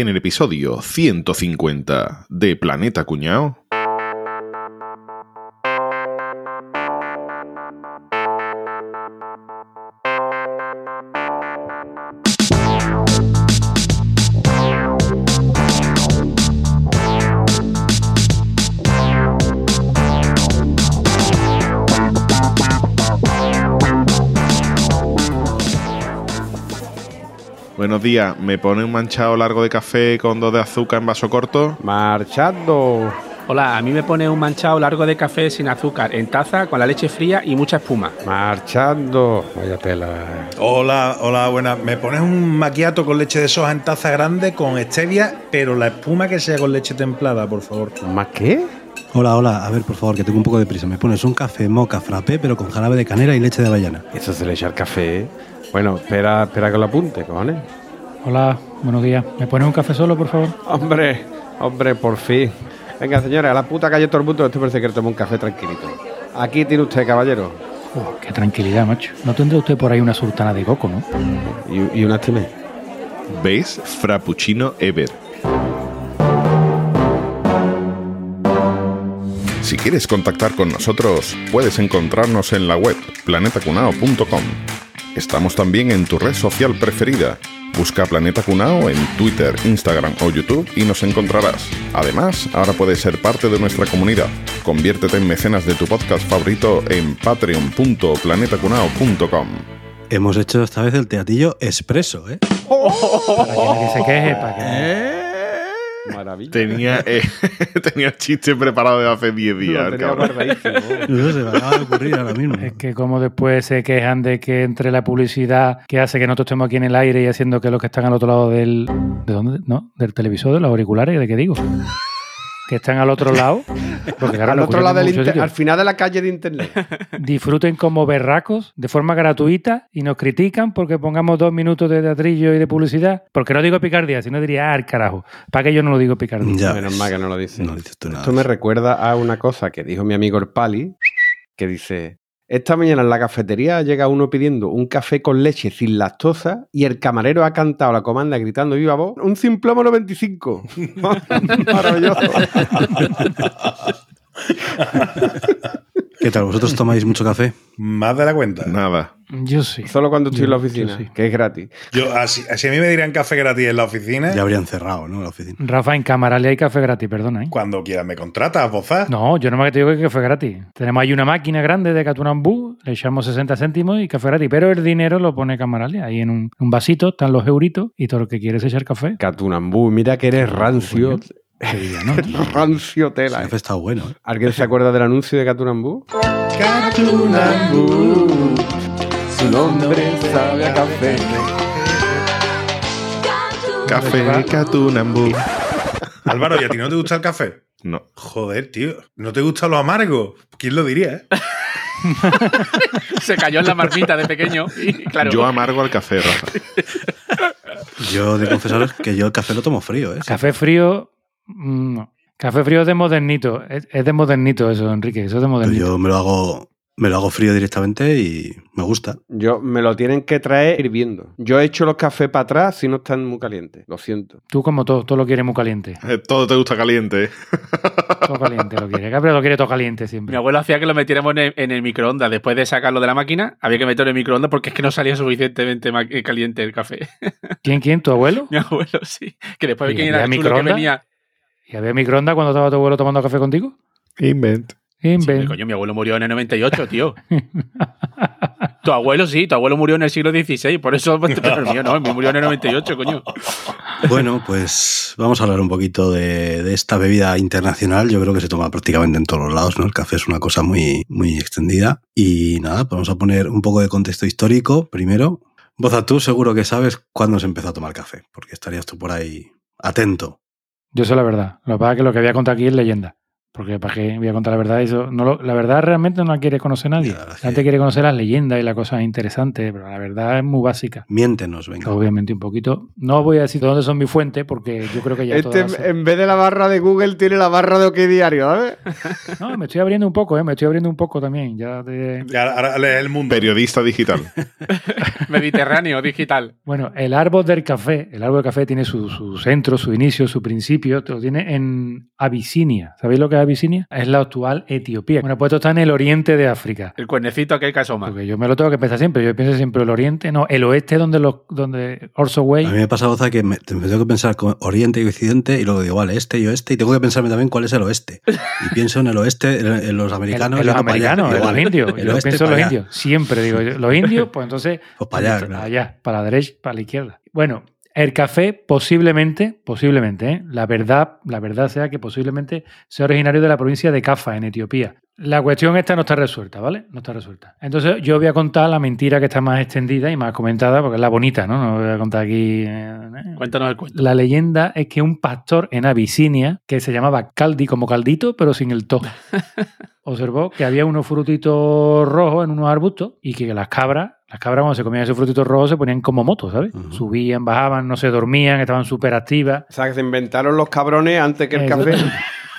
en el episodio 150 de Planeta Cuñao. Días, ¿me pone un manchado largo de café con dos de azúcar en vaso corto? Marchando. Hola, a mí me pone un manchado largo de café sin azúcar, en taza, con la leche fría y mucha espuma. Marchando. Vaya tela. Hola, hola, buenas. ¿Me pones un maquiato con leche de soja en taza grande con stevia, pero la espuma que sea con leche templada, por favor? ¿Más qué? Hola, hola, a ver, por favor, que tengo un poco de prisa. Me pones un café moca frappé, pero con jarabe de canela y leche de avellana. Eso se le echa al café. ¿eh? Bueno, espera, espera que lo apunte, cojones. Hola, buenos días. ¿Me pones un café solo, por favor? Hombre, hombre, por fin. Venga, señores, a la puta calle todo el mundo. Esto parece que toma un café tranquilito. Aquí tiene usted, caballero. Qué tranquilidad, macho. ¿No tendrá usted por ahí una sultana de coco, no? Y, y una timé. ¿Veis? Frappuccino Ever. Si quieres contactar con nosotros, puedes encontrarnos en la web planetacunao.com. Estamos también en tu red social preferida. Busca Planeta Cunao en Twitter, Instagram o YouTube y nos encontrarás. Además, ahora puedes ser parte de nuestra comunidad. Conviértete en mecenas de tu podcast favorito en patreon.planetacunao.com. Hemos hecho esta vez el teatillo expreso, ¿eh? Para que nadie se queje, para que... Maravilla. Tenía, eh, tenía el chiste preparado de hace 10 días. Lo tenía cabrón. guardadísimo. Eso se me acaba de ocurrir ahora mismo. Es que como después se quejan de que entre la publicidad que hace que nosotros estemos aquí en el aire y haciendo que los que están al otro lado del... ¿De dónde? No, del televisor, de los auriculares, ¿de qué digo? Que están al otro lado. Porque claro, al otro lado del inter- al final de la calle de internet. disfruten como berracos de forma gratuita y nos critican porque pongamos dos minutos de teatrillo y de publicidad. Porque no digo picardía, sino diría, ah, el carajo. ¿Para que yo no lo digo picardía? Ya Menos mal que no lo. No dices tú nada. Esto me recuerda a una cosa que dijo mi amigo el Pali, que dice, esta mañana en la cafetería llega uno pidiendo un café con leche sin lactosa y el camarero ha cantado la comanda gritando viva voz, un simplomo 95. Maravilloso. ¿Qué tal? ¿Vosotros tomáis mucho café? Más de la cuenta. Nada. Yo sí. Solo cuando estoy en la oficina, sí. que es gratis. Yo, así, así a mí me dirían café gratis en la oficina. Ya habrían cerrado, ¿no? La oficina. Rafa, en Camarale hay café gratis, perdona, ¿eh? Cuando quieras me contratas, bozas. No, yo no me te digo que café gratis. Tenemos ahí una máquina grande de Catunambú, le echamos 60 céntimos y café gratis, pero el dinero lo pone Camarale. Ahí en un, un vasito están los euritos y todo lo que quieres es echar café. Catunambú, mira que eres rancio. Sevilla, ¿no? rancio El tela. café está bueno, ¿eh? ¿Alguien se acuerda del anuncio de Catunambú? Su nombre sabe a café. Café Catunambú. Álvaro, ¿y a ti no te gusta el café? No. Joder, tío. ¿No te gusta lo amargo? ¿Quién lo diría, eh? Se cayó en la marmita de pequeño y claro. Yo amargo al café, Rafa. Yo de confesaros que yo el café lo tomo frío, ¿eh? Café frío, mm, no. Café frío es de modernito. Es, es de modernito eso, Enrique. Eso es de Pero modernito. yo me lo hago me lo hago frío directamente y me gusta. Yo me lo tienen que traer hirviendo. Yo he hecho los cafés para atrás si no están muy calientes. Lo siento. Tú como todo, todo lo quieres muy caliente. Eh, Todo te gusta caliente. ¿eh? Todo caliente lo quiere. Gabriel lo quiere todo caliente Mi siempre. abuelo hacía que lo metiéramos en el, en el microondas. Después de sacarlo de la máquina, había que meterlo en el microondas porque es que no salía suficientemente eh, caliente el café. ¿Quién, quién? ¿Tu abuelo? Mi abuelo, sí. Que después ¿Y de que era el chulo que microondas? venía. ¿Y había microondas cuando estaba tu abuelo tomando café contigo? Invent. Sí, coño, mi abuelo murió en el 98, tío. tu abuelo sí, tu abuelo murió en el siglo XVI, por eso pero el mío no, el mío murió en el 98, coño. Bueno, pues vamos a hablar un poquito de, de esta bebida internacional. Yo creo que se toma prácticamente en todos los lados, ¿no? El café es una cosa muy, muy extendida. Y nada, pues vamos a poner un poco de contexto histórico primero. Boza, tú seguro que sabes cuándo se empezó a tomar café, porque estarías tú por ahí atento. Yo sé la verdad. Lo que pasa es que lo que voy a contar aquí es leyenda. Porque para qué voy a contar la verdad, eso no lo- la verdad realmente no la quiere conocer nadie. Ya, La gente quiere conocer las leyendas y las cosas interesantes, pero la verdad es muy básica. Miéntenos, venga. Obviamente un poquito. No voy a decir de dónde son mis fuentes porque yo creo que ya Este, todas... en vez de la barra de Google, tiene la barra de OK Diario, ¿sabes? No, me estoy abriendo un poco, ¿eh? Me estoy abriendo un poco también. Ya de... Ahora, ahora lees el mundo. Periodista digital. Mediterráneo, digital. Bueno, el árbol del café, el árbol del café tiene su, su centro, su inicio, su principio, lo tiene en Abisinia. ¿Sabéis lo que es Abisinia? Es la actual Etiopía. Bueno, pues esto está en el oriente de África. El cuernecito aquel que asoma. Porque yo me lo tengo que pensar siempre. Yo pienso siempre el oriente, no, el oeste donde los donde Orso Way. A mí me pasa, Boza, que me, me tengo que pensar con Oriente y Occidente y luego digo, vale, este y oeste, y tengo que pensarme también cuál es el oeste. Y pienso en el oeste, en, en los en- americanos. en los para americanos, en los indios. el Yo oeste pienso en para los allá. indios. Siempre digo, los indios, pues entonces Pues para allá, claro. allá, para la derecha, para la izquierda. Bueno, el café posiblemente, posiblemente, ¿eh? la verdad, la verdad sea que posiblemente sea originario de la provincia de Cafa, en Etiopía. La cuestión esta no está resuelta, ¿vale? No está resuelta. Entonces yo voy a contar la mentira que está más extendida y más comentada, porque es la bonita, ¿no? No voy a contar aquí. eh, Cuéntanos el cuento. La leyenda es que un pastor en Abisinia, que se llamaba Caldi, como caldito, pero sin el to, observó que había unos frutitos rojos en unos arbustos y que las cabras, las cabras cuando se comían esos frutitos rojos se ponían como motos, ¿sabes? Subían, bajaban, no se dormían, estaban súper activas. O sea, que se inventaron los cabrones antes que el café.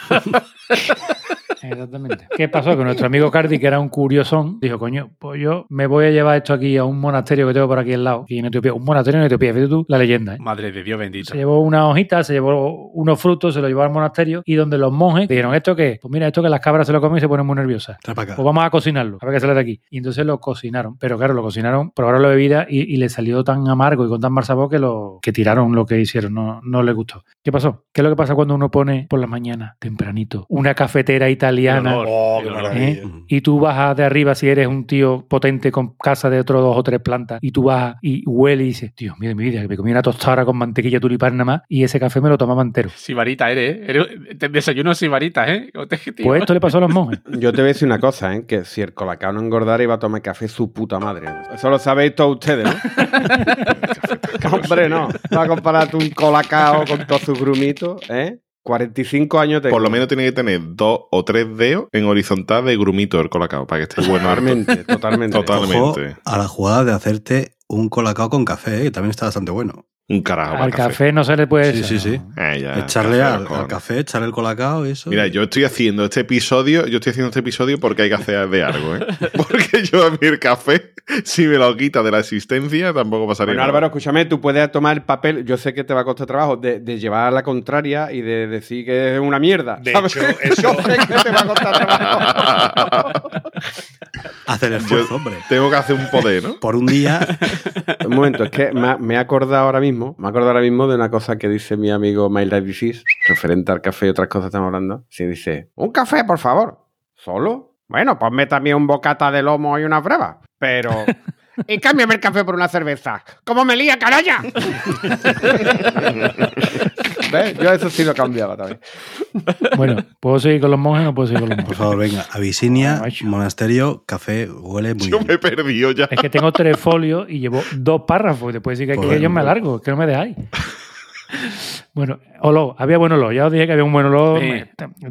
Exactamente. ¿Qué pasó? Que nuestro amigo Cardi, que era un curiosón, dijo, coño, pues yo me voy a llevar esto aquí a un monasterio que tengo por aquí al lado, aquí en Etiopía. Un monasterio en Etiopía, fíjate tú la leyenda, ¿eh? Madre de Dios bendito. Se llevó una hojita, se llevó unos frutos, se lo llevó al monasterio y donde los monjes dijeron, ¿esto qué? Pues mira, esto que las cabras se lo comen y se ponen muy nerviosas. Pues vamos a cocinarlo, a ver qué sale de aquí. Y entonces lo cocinaron. Pero claro, lo cocinaron, probaron la bebida y, y le salió tan amargo y con tan mal sabor que, lo, que tiraron lo que hicieron. No, no les gustó. ¿Qué pasó? ¿Qué es lo que pasa cuando uno pone por la mañana, tempranito, una cafetera italiana? El olor. Oh. ¿eh? Y tú bajas de arriba si eres un tío potente con casa de otro dos o tres plantas y tú bajas y huele y dices, Dios mío de mi vida, que me comí una tostada con mantequilla tulipán nada más y ese café me lo tomaba entero. Sibarita eres, ¿eh? Eres- te desayuno sibarita, ¿eh? ¿Cómo te- tío? Pues esto le pasó a los monjes. Yo te voy a decir una cosa, ¿eh? Que si el colacao no engordara iba a tomar café su puta madre. Eso lo sabéis todos ustedes, ¿no? Hombre, no. Va a comparar tú un colacao con todos sus grumitos, ¿eh? 45 años tengo. Por lo menos tiene que tener dos o tres dedos en horizontal de grumito el colacao para que esté bueno. harto. Totalmente, totalmente. Ojo Totalmente. a la jugada de hacerte un colacao con café, ¿eh? que también está bastante bueno. Un carajo Al café. café no se le puede... Sí, sí, sí. Eh, ya, Echarle café, al, al café, echarle el colacao y eso. Mira, yo estoy haciendo este episodio, yo estoy haciendo este episodio porque hay que hacer de algo, ¿eh? Porque yo a mí el café, si me lo quita de la existencia, tampoco pasaría Bueno, nada. Álvaro, escúchame, tú puedes tomar el papel, yo sé que te va a costar trabajo, de, de llevar a la contraria y de decir que es una mierda. De ¿sabes? hecho, eso- Yo sé que te va a costar trabajo. Hace el Yo esfuerzo, hombre. tengo que hacer un poder, ¿no? Por un día, Un momento, es que me he acordado ahora mismo, me acordado ahora mismo de una cosa que dice mi amigo My Life Disease, referente al café y otras cosas que estamos hablando. Si dice, un café, por favor. ¿Solo? Bueno, ponme también un bocata de lomo y una breva. Pero... Y cámbiame el café por una cerveza. ¿Cómo me lía, caralla? ¿Ves? Yo eso sí lo cambiaba también. Bueno, ¿puedo seguir con los monjes o no puedo seguir con los por monjes? favor, venga. Abisinia, Macho. monasterio, café, huele muy Yo bien. me he perdido ya. Es que tengo tres folios y llevo dos párrafos y después decir que aquí yo me alargo, es que no me dejáis. Bueno, olor, había buen olor, ya os dije que había un buen olor, Sí.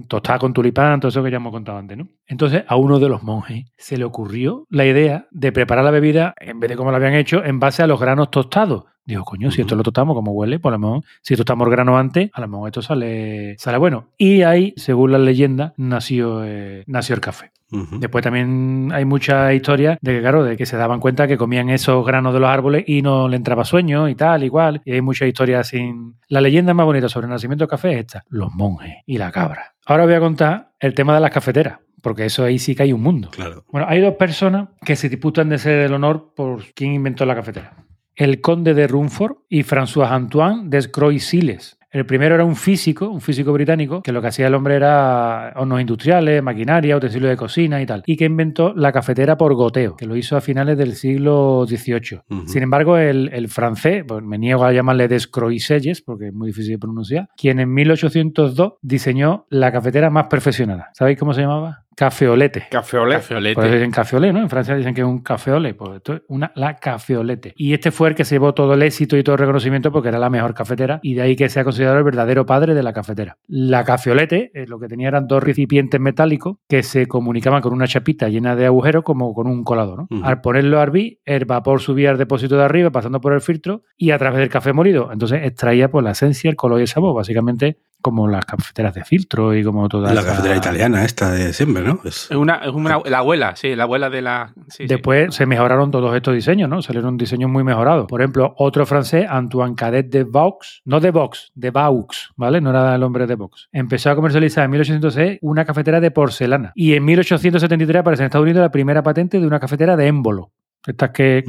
tostada con tulipán, todo eso que ya hemos contado antes, ¿no? Entonces a uno de los monjes se le ocurrió la idea de preparar la bebida, en vez de como lo habían hecho, en base a los granos tostados. Dijo, coño, si esto lo tostamos como huele, pues a lo mejor, si tostamos el grano antes, a lo mejor esto sale, sale bueno. Y ahí, según la leyenda, nació, eh, nació el café. Después también hay muchas historias de que, claro, de que se daban cuenta que comían esos granos de los árboles y no le entraba sueño y tal, igual. Y hay muchas historias sin. La leyenda más bonita sobre el nacimiento del café es esta: los monjes y la cabra. Ahora voy a contar el tema de las cafeteras, porque eso ahí sí que hay un mundo. Claro. Bueno, hay dos personas que se disputan de ser el honor por quién inventó la cafetera. El conde de Rumford y François Antoine Descroix-Siles. El primero era un físico, un físico británico, que lo que hacía el hombre era hornos industriales, maquinaria, utensilios de cocina y tal, y que inventó la cafetera por goteo, que lo hizo a finales del siglo XVIII. Sin embargo, el, el francés, pues me niego a llamarle Descroix-Selles, porque es muy difícil de pronunciar, quien en 1802 diseñó la cafetera más perfeccionada. ¿Sabéis cómo se llamaba? Cafeolete. Cafeolé. Cafeolete. Por eso dicen cafeolé, ¿no? En Francia dicen que es un cafeolé. Pues esto es una, la cafeolete. Y este fue el que se llevó todo el éxito y todo el reconocimiento porque era la mejor cafetera y de ahí que se ha considerado el verdadero padre de la cafetera. La cafeolete eh, lo que tenía eran dos recipientes metálicos que se comunicaban con una chapita llena de agujeros como con un colador. ¿no? Al ponerlo a hervir, el vapor subía al depósito de arriba pasando por el filtro y a través del café molido. Entonces extraía pues, la esencia, el color y el sabor, básicamente como las cafeteras de filtro y como toda La esa- cafetera italiana esta de siempre, ¿no? Es- una, es una- la abuela, sí, la abuela de la. sí, sí. Después se mejoraron todos estos diseños, ¿no? Salieron diseños muy mejorados. Por ejemplo, otro francés, Antoine Cadet de Vaux, no de Vox, de Vaux, ¿vale? No era el hombre de Vox. Empezó a comercializar en 1806 una cafetera de porcelana. Y en 1873 aparece en Estados Unidos la primera patente de una cafetera de émbolo. Estas que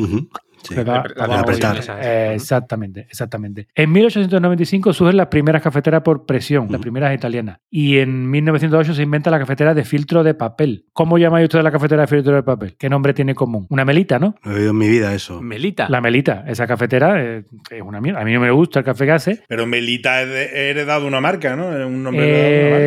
sí. da- La- eh, exactamente, exactamente. En 1895 surgen las primeras cafeteras por presión, las primeras italianas. Y en 1908 se inventa la cafetera de filtro de papel. ¿Cómo llamáis ustedes la cafetera de filtro de papel? ¿Qué nombre tiene común? Una melita, ¿no? No he oído en mi vida eso. Melita. La melita, esa cafetera eh, es una mierda. A mí no me gusta el café que hace. Pero Melita es de- heredado de una marca, ¿no? Es un nombre heredado de una marca.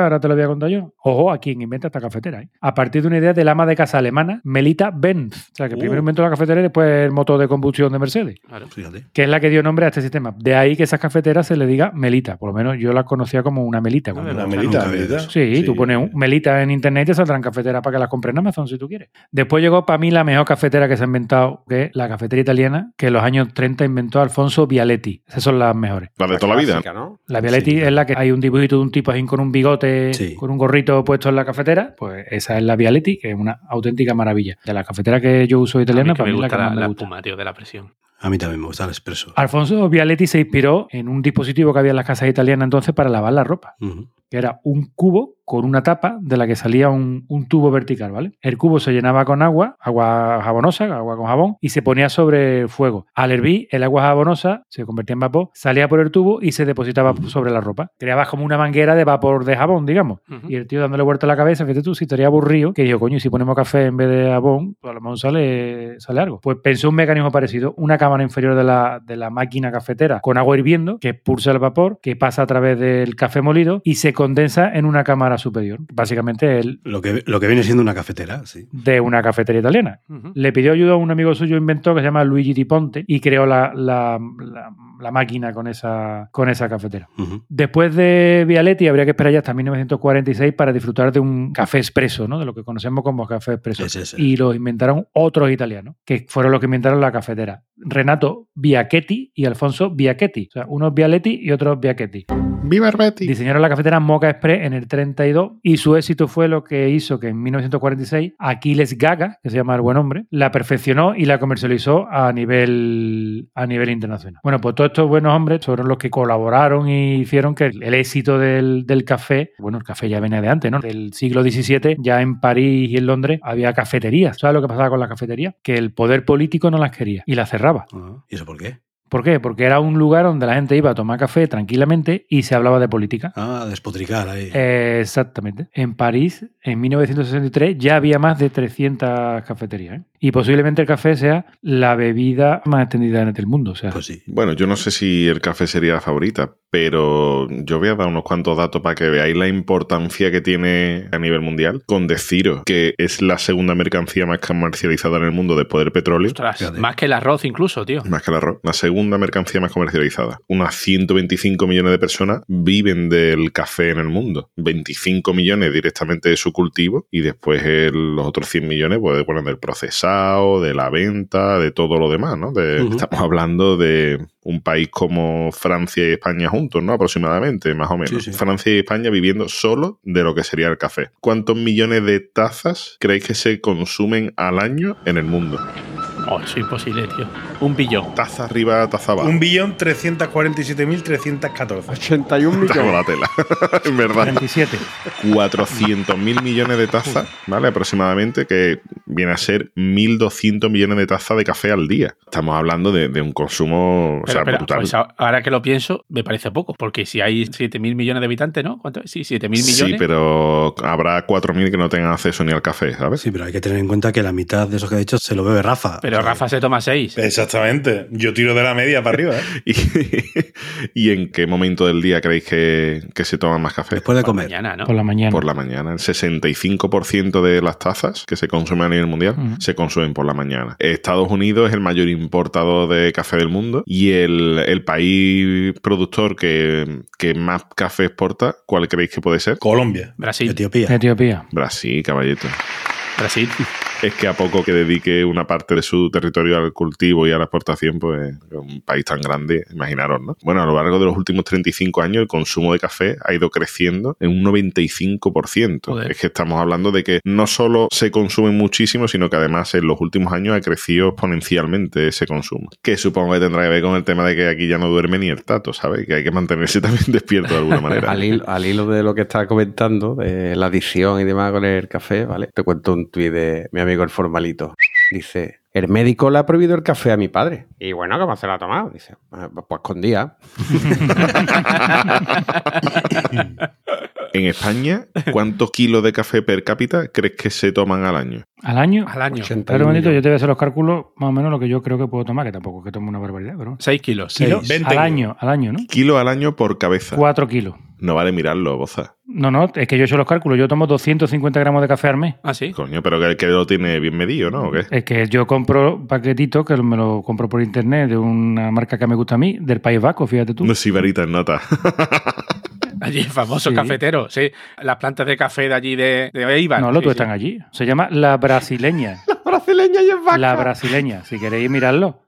Eh, ahora te lo voy a contar yo. Ojo a quien inventa esta cafetera. ¿eh? A partir de una idea del ama de casa alemana, Melita Benz. O sea, que Uh. primero inventó la cafetera y después el motor de combustión de Mercedes. Claro. Fíjate. que es la que dio nombre a este sistema. De ahí que esas cafeteras se le diga melita. Por lo menos yo la conocía como una melita. Una melita, Sí, tú pones un melita en internet y te saldrán cafeteras para que las compres en Amazon si tú quieres. Después llegó para mí la mejor cafetera que se ha inventado, que es la cafetería italiana, que en los años 30 inventó Alfonso Vialetti. Esas son las mejores. La de toda la vida. La Vialetti Sí. es la que hay un dibujito de un tipo así con un bigote, Sí. con un gorrito puesto en la cafetera. Pues esa es la Vialetti, que es una auténtica maravilla. De la cafetera que yo uso italiana, para me mí la que la, más me gusta. Espuma, tío, de la presión. A mí también me gusta el expreso. Alfonso Vialetti se inspiró en un dispositivo que había en las casas italianas entonces para lavar la ropa, que era un cubo con una tapa de la que salía un, un tubo vertical, ¿vale? El cubo se llenaba con agua, agua jabonosa, agua con jabón, y se ponía sobre el fuego. Al hervir, el agua jabonosa se convertía en vapor, salía por el tubo y se depositaba sobre la ropa. Creabas como una manguera de vapor de jabón, digamos. Y el tío dándole vuelta a la cabeza, fíjate tú, si estaría aburrido, que dijo, coño, y si ponemos café en vez de jabón, pues a lo mejor sale, sale algo. Pues pensó un mecanismo parecido, una cámara inferior de la, de la máquina cafetera con agua hirviendo, que expulsa el vapor, que pasa a través del café molido y se condensa en una cámara superior. Básicamente el Lo que, lo que viene siendo una cafetera, sí. de una cafetería italiana. Le pidió ayuda a un amigo suyo inventor que se llama Luigi Di Ponte y creó la, la- la- la máquina con esa, con esa cafetera. Después de Vialetti habría que esperar ya hasta 1946 para disfrutar de un café expreso, ¿no? de lo que conocemos como café expreso. Y lo inventaron otros italianos, que fueron los que inventaron la cafetera. Renato Biachetti y Alfonso Biachetti. O sea, unos Vialetti y otros Biachetti. ¡Viva el Betty! Diseñaron la cafetera Mocha Express en el 32 y su éxito fue lo que hizo que en 1946 Aquiles Gaga, que se llama el buen hombre, la perfeccionó y la comercializó a nivel, a nivel internacional. Bueno, pues todos estos buenos hombres fueron los que colaboraron y hicieron que el éxito del, del café, bueno, el café ya venía de antes, ¿no? Del siglo XVII, ya en París y en Londres había cafeterías. ¿Sabes lo que pasaba con las cafeterías? Que el poder político no las quería y las cerraba. Ah, ¿Y eso por qué? ¿Por qué? Porque era un lugar donde la gente iba a tomar café tranquilamente y se hablaba de política. Ah, despotricar ahí. Eh, exactamente. En París, en 1963, ya había más de 300 cafeterías. ¿eh? Y posiblemente el café sea la bebida más extendida en el mundo. O sea, Pues sí. Bueno, yo no sé si el café sería la favorita, pero yo voy a dar unos cuantos datos para que veáis la importancia que tiene a nivel mundial. Con deciros que es la segunda mercancía más comercializada en el mundo después del petróleo. Ostras, más que el arroz incluso, tío. Más que el arroz. La segunda mercancía más comercializada. Unas 125 millones de personas viven del café en el mundo. 25 millones directamente de su cultivo y después el- los otros 100 millones pues, bueno, del procesado, de la venta, de todo lo demás, ¿no? De-. Estamos hablando de un país como Francia y España juntos, ¿no? Aproximadamente, más o menos. Sí, sí. Francia y España viviendo solo de lo que sería el café. ¿Cuántos millones de tazas creéis que se consumen al año en el mundo? Oh, eso es imposible, tío. Un billón. Taza arriba, taza abajo. Un billón 347.314. 81 Tengo millones. la tela. en verdad. 27. 400 mil millones de tazas, ¿vale? Aproximadamente, que viene a ser 1.200 millones de tazas de café al día. Estamos hablando de, de un consumo, o Pero, sea, pero, brutal. pues ahora que lo pienso, me parece poco. Porque si hay 7.000 millones de habitantes, ¿no? ¿Cuánto? Sí, 7.000 millones. Sí, pero habrá 4.000 que no tengan acceso ni al café, ¿sabes? Sí, pero hay que tener en cuenta que la mitad de esos que ha dicho se lo bebe Rafa. Pero Pero Rafa se toma seis. Exactamente. Yo tiro de la media para arriba. ¿eh? ¿Y, y en qué momento del día creéis que, que se toman más café? Después de Por comer. mañana, ¿no? Por la mañana. Por la mañana. El 65% de las tazas que se consumen a nivel mundial se consumen por la mañana. Estados Unidos es el mayor importador de café del mundo y el, el país productor que, que más café exporta, ¿cuál creéis que puede ser? Colombia. Brasil. Etiopía. Etiopía. Brasil, caballito. Brasil. Es que a poco que dedique una parte de su territorio al cultivo y a la exportación, pues un país tan grande, imaginaros, ¿no? Bueno, a lo largo de los últimos 35 años el consumo de café ha ido creciendo en un 95%. Joder. Es que estamos hablando de que no solo se consume muchísimo, sino que además en los últimos años ha crecido exponencialmente ese consumo. Que supongo que tendrá que ver con el tema de que aquí ya no duerme ni el tato, ¿sabes? Que hay que mantenerse también despierto de alguna manera. Al hilo, al hilo de lo que estaba comentando, de la adicción y demás con el café, ¿vale? Te cuento un tuit de mi amigo el formalito. Dice, el médico le ha prohibido el café a mi padre. Y bueno, ¿cómo se lo ha tomado? Dice, "Ah, pues con día. En España, ¿cuántos kilos de café per cápita crees que se toman al año? Al año. Al año. 81 Pero bonito, yo te voy a hacer los cálculos más o menos lo que yo creo que puedo tomar, que tampoco es que tome una barbaridad, pero. Seis kilos. Kilos 20 al año, al año, ¿no? Kilo al año por cabeza. Cuatro kilos. No vale mirarlo, boza. No, no, es que yo he hecho los cálculos. Yo tomo 250 gramos de café al mes. Ah, sí. Coño, pero que, que lo tiene bien medido, ¿no? ¿O qué? Es que yo compro paquetitos que me lo compro por internet de una marca que me gusta a mí, del País Vasco, fíjate tú. No sibarita en nota. Allí, famoso Sí. cafetero. Sí. Las plantas de café de allí de, de Eibar. No, los Sí, tú sí. están allí. Se llama La Brasileña. Brasileña y es vaca. La Brasileña. Si queréis mirarlo.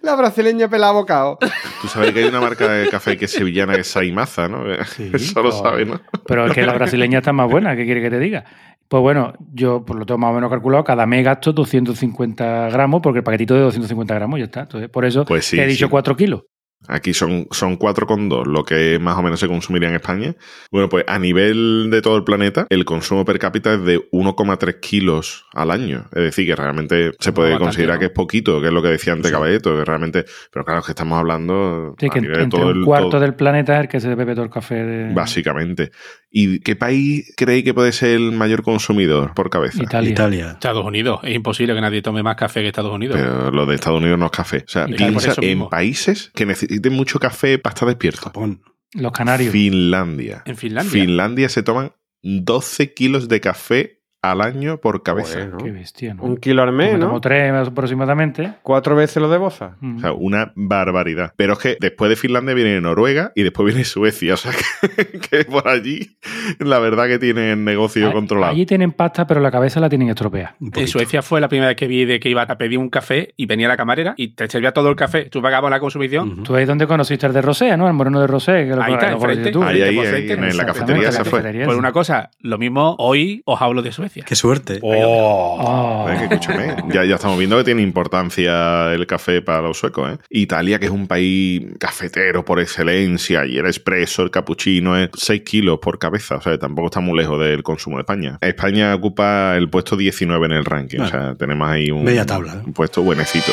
La brasileña pelada bocado. Tú sabes que hay una marca de café que es sevillana que es Saimaza, ¿no? Sí, Eso lo claro. sabes, ¿no? Pero es que la brasileña está más buena, ¿qué quiere que te diga? Pues bueno, yo por lo tengo más o menos calculado, cada mes gasto 250 gramos, porque el paquetito de 250 gramos ya está. Entonces, por eso Pues sí, te he dicho sí. 4 kilos. Aquí son, son 4,2 lo que más o menos se consumiría en España. Bueno, pues a nivel de todo el planeta, el consumo per cápita es de 1,3 kilos al año. Es decir, que realmente se puede considerar ¿no? que es poquito, que es lo que decía antes Caballeto, que realmente... Pero claro, es que estamos hablando Sí, a que nivel de entre todo un el... cuarto todo- del planeta es el que se bebe todo el café de Básicamente. ¿Y qué país creéis que puede ser el mayor consumidor por cabeza? Italia. Italia. Estados Unidos. Es imposible que nadie tome más café que Estados Unidos. Pero lo de Estados Unidos no es café. O sea, Italia, piensa en mismo. países que necesiten mucho café para estar despierto. Japón. Los canarios. Finlandia. En Finlandia. Finlandia se toman 12 kilos de café al año por cabeza. Qué bestia, ¿no? Un kilo al mes, Como ¿no? tomo tres aproximadamente. Cuatro veces lo de Boza. Mm. O sea, una barbaridad. Pero es que después de Finlandia viene Noruega y después viene Suecia. O sea, que, que por allí la verdad que tienen negocio Ah, controlado. Allí tienen pasta, pero la cabeza la tienen estropeada. En. Suecia fue la primera vez que vi de que iba a pedir un café y venía la camarera y te servía todo el café. Tú pagabas la consumición. Tú ahí donde conociste el de Rosé, ¿no? El moreno de Rosé. Que lo Ahí está, lo conociste enfrente. tú. Ahí, ahí, ahí, frente, en la cafetería se fue. esa. una cosa, lo mismo hoy os hablo de Suecia. Qué suerte. Oh. Oh. Eh, que escúchame, ya, ya estamos viendo que tiene importancia el café para los suecos. ¿eh? Italia, que es un país cafetero por excelencia, y el espresso, el cappuccino, es 6 kilos por cabeza. O sea, tampoco está muy lejos del consumo de España. España ocupa el puesto 19 en el ranking. O sea, tenemos ahí un, Media tabla, ¿eh? un puesto buenecito.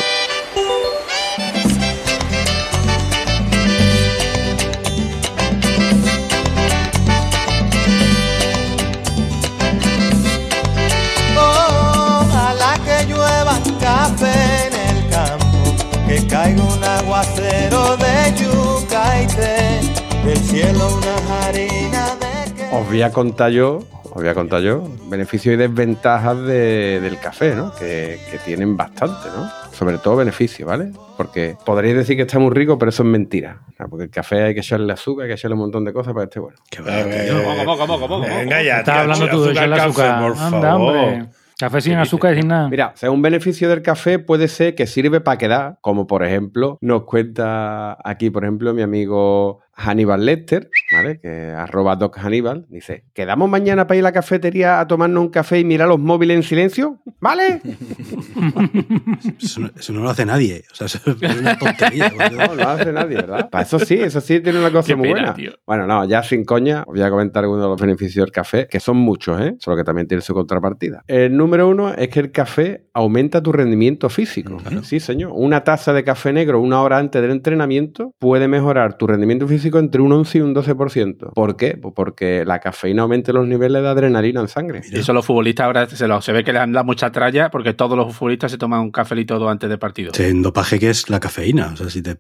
Del cielo una harina de que... Os voy a contar yo, os voy a contar yo, beneficios y desventajas de- del café, ¿no? Que, que tienen bastante, ¿no? Sobre todo beneficios, ¿vale? Porque podréis decir que está muy rico, pero eso es mentira. Porque el café hay que echarle azúcar, hay que echarle un montón de cosas para que esté bueno. Qué A barato, ver, tío. ¿Cómo, cómo, cómo, cómo, cómo? Venga ya, Estás hablando tú de echarle café, azúcar. por Anda, favor. hombre. Café sin azúcar y sin nada. Mira, o sea, un beneficio del café puede ser que sirve para quedar, como por ejemplo nos cuenta aquí, por ejemplo, mi amigo Hannibal Lester, ¿vale? Que arroba Doc Hannibal, dice, ¿quedamos mañana para ir a la cafetería a tomarnos un café y mirar los móviles en silencio? ¿Vale? Eso, no, eso no lo hace nadie. O sea, eso es una tontería. No, no lo hace nadie, ¿verdad? Para eso sí, eso sí tiene una cosa Qué muy pena, buena. tío. Bueno, no, ya sin coña, os voy a comentar algunos de los beneficios del café, que son muchos, ¿eh? Solo que también tiene su contrapartida. El número uno es que el café aumenta tu rendimiento físico. Sí, señor. Una taza de café negro una hora antes del entrenamiento puede mejorar tu rendimiento físico entre un 11 y un 12%. 25%. ¿Por qué? Pues porque la cafeína aumenta los niveles de adrenalina en sangre. Y eso los futbolistas ahora se, lo- se ve que le han dado mucha tralla porque todos los futbolistas se toman un cafelito todo antes del partido. Sí, en dopaje que es la cafeína. O sea, si te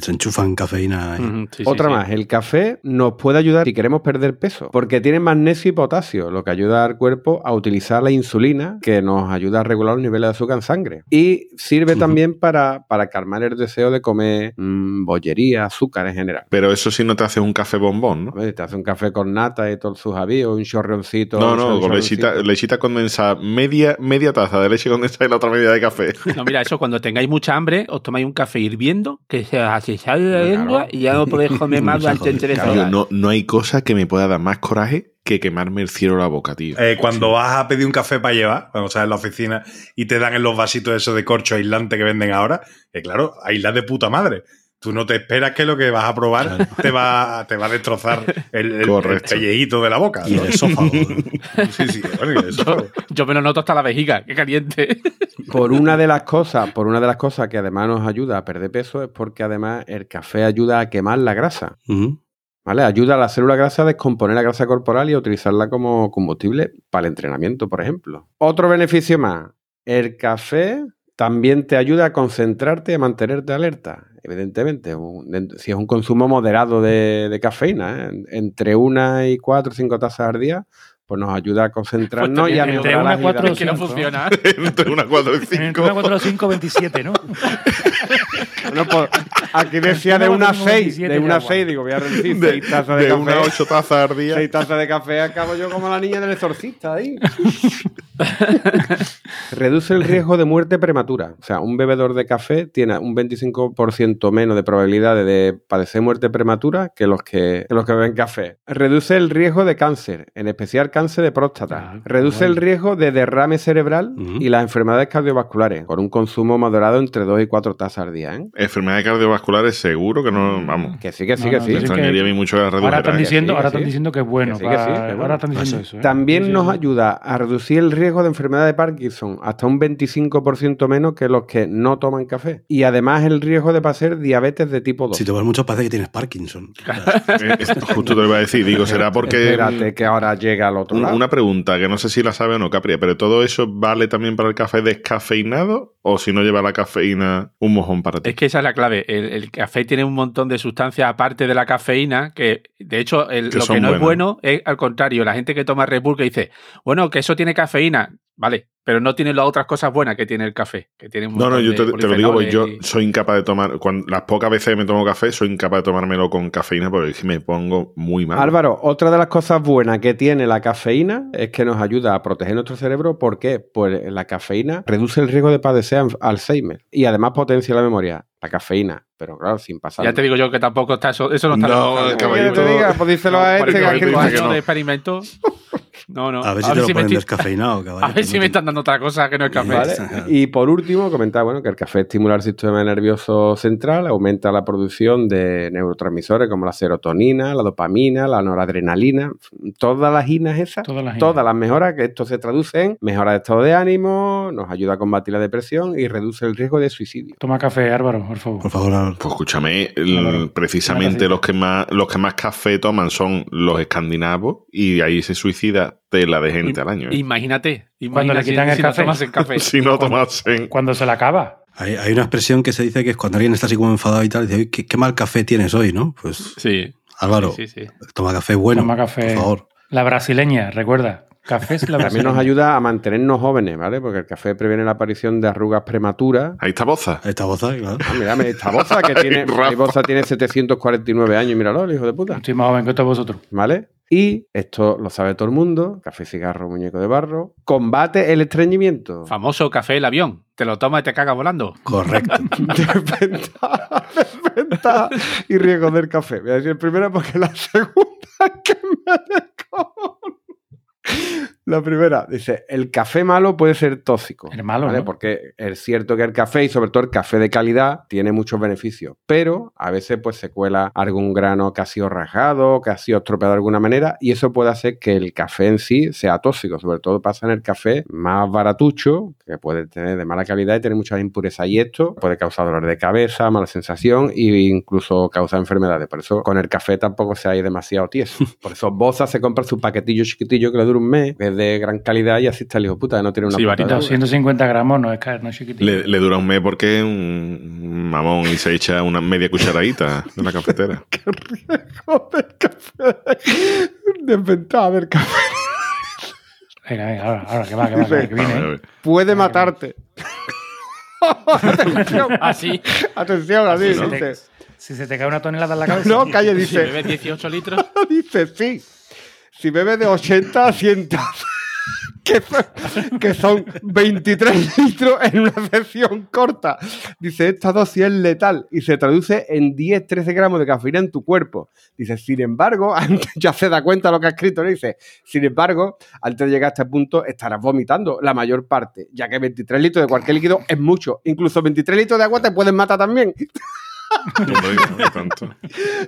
se enchufan cafeína. sí, sí, Otra sí. más, el café nos puede ayudar si queremos perder peso, porque tiene magnesio y potasio, lo que ayuda al cuerpo a utilizar la insulina, que nos ayuda a regular los niveles de azúcar en sangre. Y sirve también para, para calmar el deseo de comer mm, bollería, azúcar en general. Pero eso sí no te hace un café bombón, ¿no? Ver, Te hace un café con nata y todos sus avíos, un chorreoncito. No, no, con lechita, lechita condensada, media, media taza de leche condensada y la otra media de café. No, mira, eso cuando tengáis mucha hambre, os tomáis un café hirviendo, que se sale la lengua y ya no podéis comer más durante tres horas. no, no hay cosa que me pueda dar más coraje que quemarme el cielo a la boca, tío. Eh, cuando vas a pedir un café para llevar, cuando estás en la oficina y te dan en los vasitos esos de corcho aislante que venden ahora, que claro, aislas de puta madre. Tú no te esperas que lo que vas a probar te va, te va a destrozar el, el, el pellejito de la boca. Y el esófago. Sí, sí, bueno, y el esófago. Yo me lo noto hasta la vejiga, qué caliente. Por una de las cosas, por una de las cosas que además nos ayuda a perder peso es porque además el café ayuda a quemar la grasa. ¿Vale? Ayuda a la célula grasa a descomponer la grasa corporal y a utilizarla como combustible para el entrenamiento, por ejemplo. Otro beneficio más. El café también te ayuda a concentrarte y a mantenerte alerta. Evidentemente, un- si es un consumo moderado de, de cafeína, ¿eh? En- entre una y cuatro o cinco tazas al día, pues nos ayuda a concentrarnos y a Entre una, cuatro, agilidad. que no funciona. Entre una, cuatro y Entre cinco. una, cuatro, cinco, 27, ¿no? Bueno, pues, aquí decía de Una 6, 27 de una agua. 6, digo, voy a reducir De, 6 tazas de, de café. una ocho tazas al día. Seis tazas de café, acabo yo como la niña del exorcista ahí. Reduce el riesgo de muerte prematura. O sea, un bebedor de café tiene un 25% menos de probabilidades de padecer muerte prematura que los que, que los que beben café. Reduce el riesgo de cáncer, en especial cáncer de próstata. Ah, Reduce el riesgo de derrame cerebral y las enfermedades cardiovasculares, con un consumo moderado entre 2 y 4 tazas al día. ¿eh? Enfermedades cardiovasculares seguro que no, vamos. Que sí, que sí, No, que no, sí. Me sí, extrañaría a mí mucho que la Ahora están diciendo, ahora están diciendo que es bueno. Ahora están diciendo eso. ¿eh? También nos sí. ayuda a reducir el riesgo de enfermedad de Parkinson hasta un 25% menos que los que no toman café. Y además el riesgo de pasar diabetes de tipo 2. Si tomas mucho parece que tienes Parkinson. Justo te lo iba a decir. Digo, será porque. Espérate que ahora llega al otro lado. Una pregunta que no sé si la sabe o no, Capri, pero ¿todo eso vale también para el café descafeinado o si no lleva la cafeína un mojón para ti? Es que esa es la clave. El, el café tiene un montón de sustancias aparte de la cafeína que, de hecho, el- Que lo que no es bueno es al contrario. La gente que toma Red Bull que dice, bueno, que eso tiene cafeína, vale, pero no tiene las otras cosas buenas que tiene el café. Que tiene No, no, yo te, te lo digo, porque yo soy incapaz de tomar, cuando, las pocas veces que me tomo café, soy incapaz de tomármelo con cafeína porque me pongo muy mal. Álvaro, otra de las cosas buenas que tiene la cafeína es que nos ayuda a proteger nuestro cerebro. ¿Por qué? Pues la cafeína reduce el riesgo de padecer Alzheimer y además potencia la memoria. La cafeína, pero claro, sin pasar. Ya te digo yo que tampoco está eso, eso no está No, demostrado. caballito. te diga, pues díselo a este que caballito aquí- dice 45 que años no. de experimento. No, no. A ver si te lo me ponen descafeinado, a caballito. ver si no me te- están dando otra cosa que no es café. ¿Vale? Y por último, comentar bueno, que el café estimula el sistema nervioso central, aumenta la producción de neurotransmisores como la serotonina, la dopamina, la noradrenalina, todas las inas esas, Todas las todas las mejoras que esto se traduce en mejora de estado de ánimo, nos ayuda a combatir la depresión y reduce el riesgo de suicidio. Toma café, Álvaro, por favor. Por favor, Álvaro. Pues escúchame, el- Álvaro, precisamente los que más los que más café toman son los escandinavos y ahí se suicida tela de gente al año. ¿eh? Imagínate, Cuando le imagínate quitan si, el si no café. tomas el café. si no tomasen. Cuando se la acaba. Hay, hay una expresión que se dice que es cuando alguien está así como enfadado y tal, dice, "Oye, ¿qué, qué mal café tienes hoy, ¿no? Pues Sí, Álvaro, sí, sí. toma café bueno. Toma café. Por favor. La brasileña, recuerda. Café es la También nos ayuda a mantenernos jóvenes, ¿vale? Porque el café previene la aparición de arrugas prematuras. Ahí está Boza. Ahí está Boza, claro. Ah, mírame, esta boza que tiene, boza tiene 749 años, míralo, el hijo de puta. Estoy más joven que todos vosotros. ¿Vale? Y esto lo sabe todo el mundo, café, cigarro, muñeco de barro, combate el estreñimiento. Famoso café el avión. Te lo tomas y te cagas volando. Correcto. Desventaja, desventaja y riesgo del café. Voy a decir el primero porque la segunda es que me. La primera, dice, el café malo puede ser tóxico. El malo, ¿vale? ¿no? Porque es cierto que el café, y sobre todo el café de calidad, tiene muchos beneficios. Pero a veces pues se cuela algún grano que ha sido rajado, que ha sido estropeado de alguna manera, y eso puede hacer que el café en sí sea tóxico. Sobre todo pasa en el café más baratucho, que puede tener de mala calidad y tener muchas impurezas. Y esto puede causar dolor de cabeza, mala sensación e incluso causar enfermedades. Por eso con el café tampoco se hay demasiado tieso. Por eso Boza se compra su paquetillo chiquitillo que le dura un mes, que es de gran calidad y así está el hijo puta, no tiene una Sí, puta varita, deuda. 250 gramos no es caer, no es chiquitito. Le, le dura un mes porque es un mamón y se echa una media cucharadita de la cafetera. Joder, café. Desventaja del café. Venga, venga, ahora, ahora, que va, que va, que, va, que A viene. ver, a ver. Puede matarte. atención, Así. atención, así, Si se, te, dice. si se te cae una tonelada en la cabeza. No, calle, Si dice. bebes 18 litros, Dice, sí. Si bebes de 80 a 100, que, son- que son 23 litros en una sección corta. Dice, esta dosis es letal y se traduce en 10-13 gramos de cafeína en tu cuerpo. Dice, sin embargo, ya se da cuenta lo que ha escrito, ¿no? Dice, sin embargo, antes de llegar a este punto estarás vomitando la mayor parte, ya que 23 litros de cualquier líquido es mucho. Incluso 23 litros de agua te pueden matar también. No lo digo, no tanto.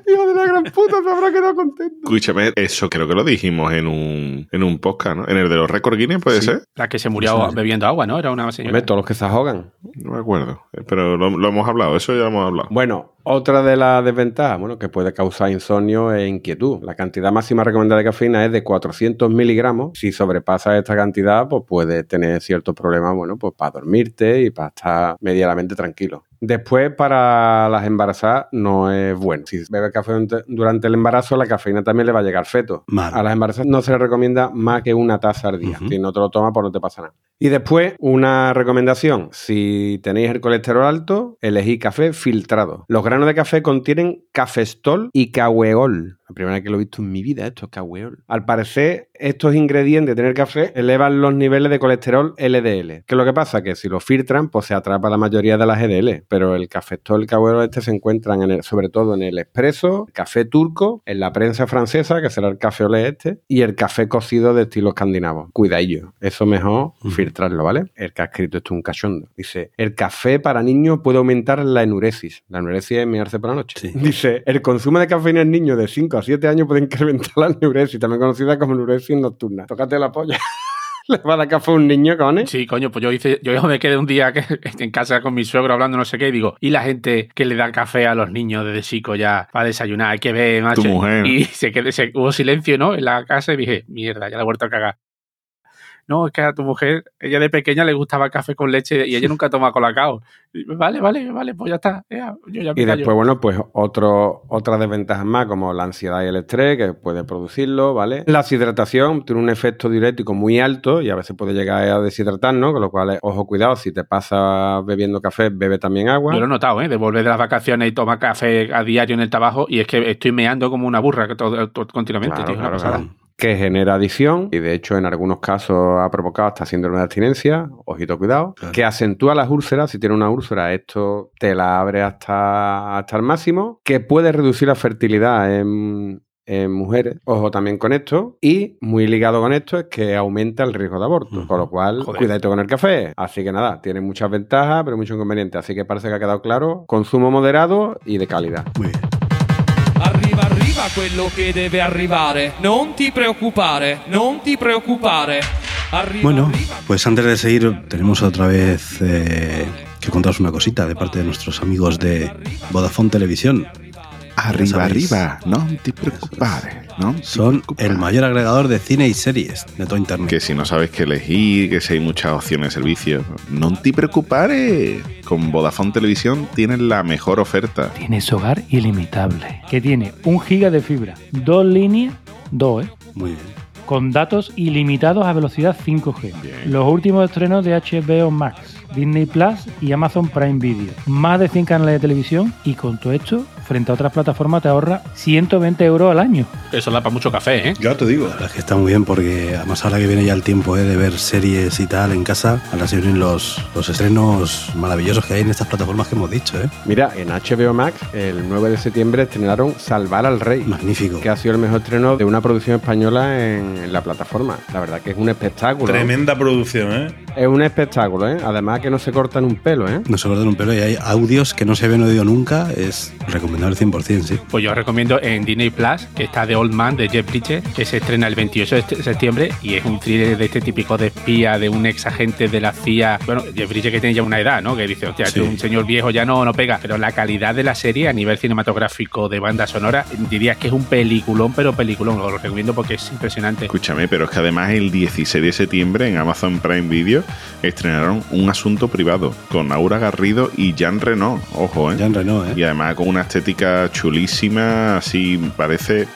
Hijo de la gran puta, se habrá quedado contento. Escúchame, eso creo que lo dijimos en un, en un podcast, ¿no? En el de los récords Guinness, ¿puede ser? la que se murió bebiendo agua, ¿no? Era una señora. Hombre, todos los que se ahogan. No me acuerdo. Pero lo, lo hemos hablado, eso ya lo hemos hablado. Bueno, otra de las desventajas, bueno, que puede causar insomnio e inquietud. La cantidad máxima recomendada de cafeína es de 400 miligramos. Si sobrepasa esta cantidad, pues puede tener ciertos problemas, bueno, pues para dormirte y para estar medianamente tranquilo. Después, para las embarazadas, no es bueno. Si bebe café durante- el embarazo, la cafeína también le va a llegar al feto. Mal. A las embarazadas no se le recomienda más que una taza al día. Si no te lo tomas, pues no te pasa nada. Y después, una recomendación. Si tenéis el colesterol alto, elegí café filtrado. Los granos de café contienen cafestol y cahueol. La primera vez que lo he visto en mi vida, esto es cahueol. Al parecer, estos ingredientes de tener café elevan los niveles de colesterol LDL. ¿Qué es lo que pasa? Que si lo filtran, pues se atrapa la mayoría de las GDL. Pero el cafestol y el este se encuentran en el- sobre todo en el expreso, el café turco, en la prensa francesa, que será el café olé este, y el café cocido de estilo escandinavo. Cuidadillo. Eso mejor filtrarlo, ¿vale? El que ha escrito esto es un cachondo. Dice, el café para niños puede aumentar la enuresis. La enuresis es mearse por la noche. Sí. Dice, el consumo de cafeína en niños de 5 a 7 años puede incrementar la enuresis, también conocida como enuresis nocturna. Tócate la polla. Le va a dar café a un niño, cojones. Sí, coño, pues yo hice, yo me quedé un día que, en casa con mi suegro hablando no sé qué y digo, y la gente que le da café a los niños desde chico ya para desayunar, hay que ver, macho. Tu mujer. Y se quedó, se, hubo silencio, ¿no? En la casa y dije, mierda, ya la he vuelto a cagar. No, es que a tu mujer, ella de pequeña le gustaba café con leche y ella nunca toma colacao. Y, Vale, vale, vale, pues ya está. ya, yo ya me Y callo. después, bueno, pues otro, otras desventajas más, como la ansiedad y el estrés, que puede producirlo, ¿vale? La deshidratación tiene un efecto diurético muy alto y a veces puede llegar a deshidratarnos, con lo cual, ojo, cuidado, si te pasas bebiendo café, bebe también agua. Yo lo he notado, ¿eh? De volver de las vacaciones y tomar café a diario en el trabajo y es que estoy meando como una burra que todo, todo- continuamente, Claro, tío. una claro, claro. Que genera adicción y de hecho en algunos casos ha provocado hasta síndrome de abstinencia, ojito cuidado, Claro. que acentúa las úlceras, si tiene una úlcera esto te la abre hasta, hasta el máximo, que puede reducir la fertilidad en, en mujeres, ojo también con esto, y muy ligado con esto es que aumenta el riesgo de aborto, Ujú. con lo cual Joder. cuidadito con el café, así que nada, tiene muchas ventajas pero muchos inconvenientes, así que parece que ha quedado claro, consumo moderado y de calidad. Muy bien. Quello che deve arrivare. Non ti preoccupare, non ti preoccupare. Arriva, Bueno, pues antes de seguir, tenemos otra vez eh, que contaros una cosita de parte de nuestros amigos de Vodafone Televisión. Arriba, sabéis. arriba, no te preocupes. No te Son preocupes. el mayor agregador de cine y series de todo Internet. Que si no sabes qué elegir, que si hay muchas opciones de servicio, no te preocupes. Con Vodafone Televisión tienes la mejor oferta. Tienes hogar ilimitable. Que tiene un giga de fibra, dos líneas, dos, ¿eh? Muy bien. Con datos ilimitados a velocidad 5G. Bien. Los últimos estrenos de HBO Max. Disney Plus y Amazon Prime Video. Más de 100 canales de televisión y con todo esto, frente a otras plataformas te ahorra 120 euros al año. Eso da para mucho café, ¿eh? Ya te digo. La verdad es que está muy bien porque además ahora que viene ya el tiempo ¿eh? de ver series y tal en casa, ahora se vienen los, los estrenos maravillosos que hay en estas plataformas que hemos dicho. ¿eh? Mira, en HBO Max, el 9 de septiembre estrenaron Salvar al Rey. Magnífico. Que ha sido el mejor estreno de una producción española en, en la plataforma. La verdad que es un espectáculo. Tremenda producción, ¿eh? Es un espectáculo, ¿eh? Además que no se cortan un pelo, ¿eh? No se cortan un pelo y hay audios que no se habían oído nunca. Es recomendable 100%, sí. Pues yo os recomiendo en Disney Plus, que está The Old Man de Jeff Bridges, que se estrena el 28 de este- septiembre y es un thriller de este típico de espía, de un ex agente de la CIA. Bueno, Jeff Bridges que tiene ya una edad, ¿no? Que dice, hostia, Sí. este un señor viejo ya no, no pega. Pero la calidad de la serie a nivel cinematográfico de banda sonora, dirías que es un peliculón, pero peliculón. Os lo recomiendo porque es impresionante. Escúchame, pero es que además el 16 de septiembre en Amazon Prime Video estrenaron un asunto privado con Aura Garrido y Jean Reno, ojo, ¿eh? Jean Reno, ¿eh? Y además con una estética chulísima, así parece...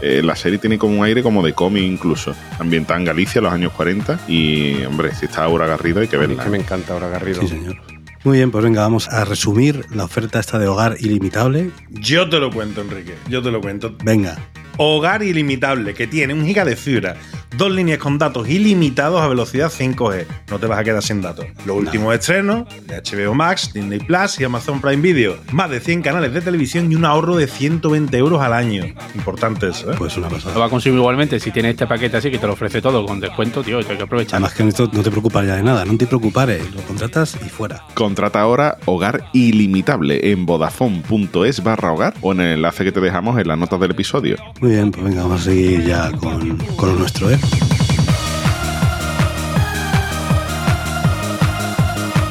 eh, la serie tiene como un aire como de cómic incluso, ambientada en Galicia, los años 40, y hombre, si está Aura Garrido hay que A mí verla. que me encanta ahora Garrido. Sí, señor. Muy bien, pues venga, vamos a resumir la oferta esta de hogar ilimitable. Yo te lo cuento, Enrique. Yo te lo cuento. Venga, Hogar ilimitable, que tiene un giga de fibra, dos líneas con datos ilimitados a velocidad 5G. No te vas a quedar sin datos. Los últimos estrenos de HBO Max, Disney Plus y Amazon Prime Video. Más de 100 canales de televisión y un ahorro de 120 euros al año. Importante eso, ¿eh? pues una Lo pasada. va a consumir igualmente si tiene este paquete así que te lo ofrece todo con descuento, tío, hay que aprovechar. Además que en esto no te preocupas ya de nada, no te preocupes, lo contratas y fuera. Contrata ahora Hogar Ilimitable en vodafone.es barra hogar o en el enlace que te dejamos en las notas del episodio. Muy bien, pues venga, vamos a seguir ya con, con lo nuestro, ¿eh?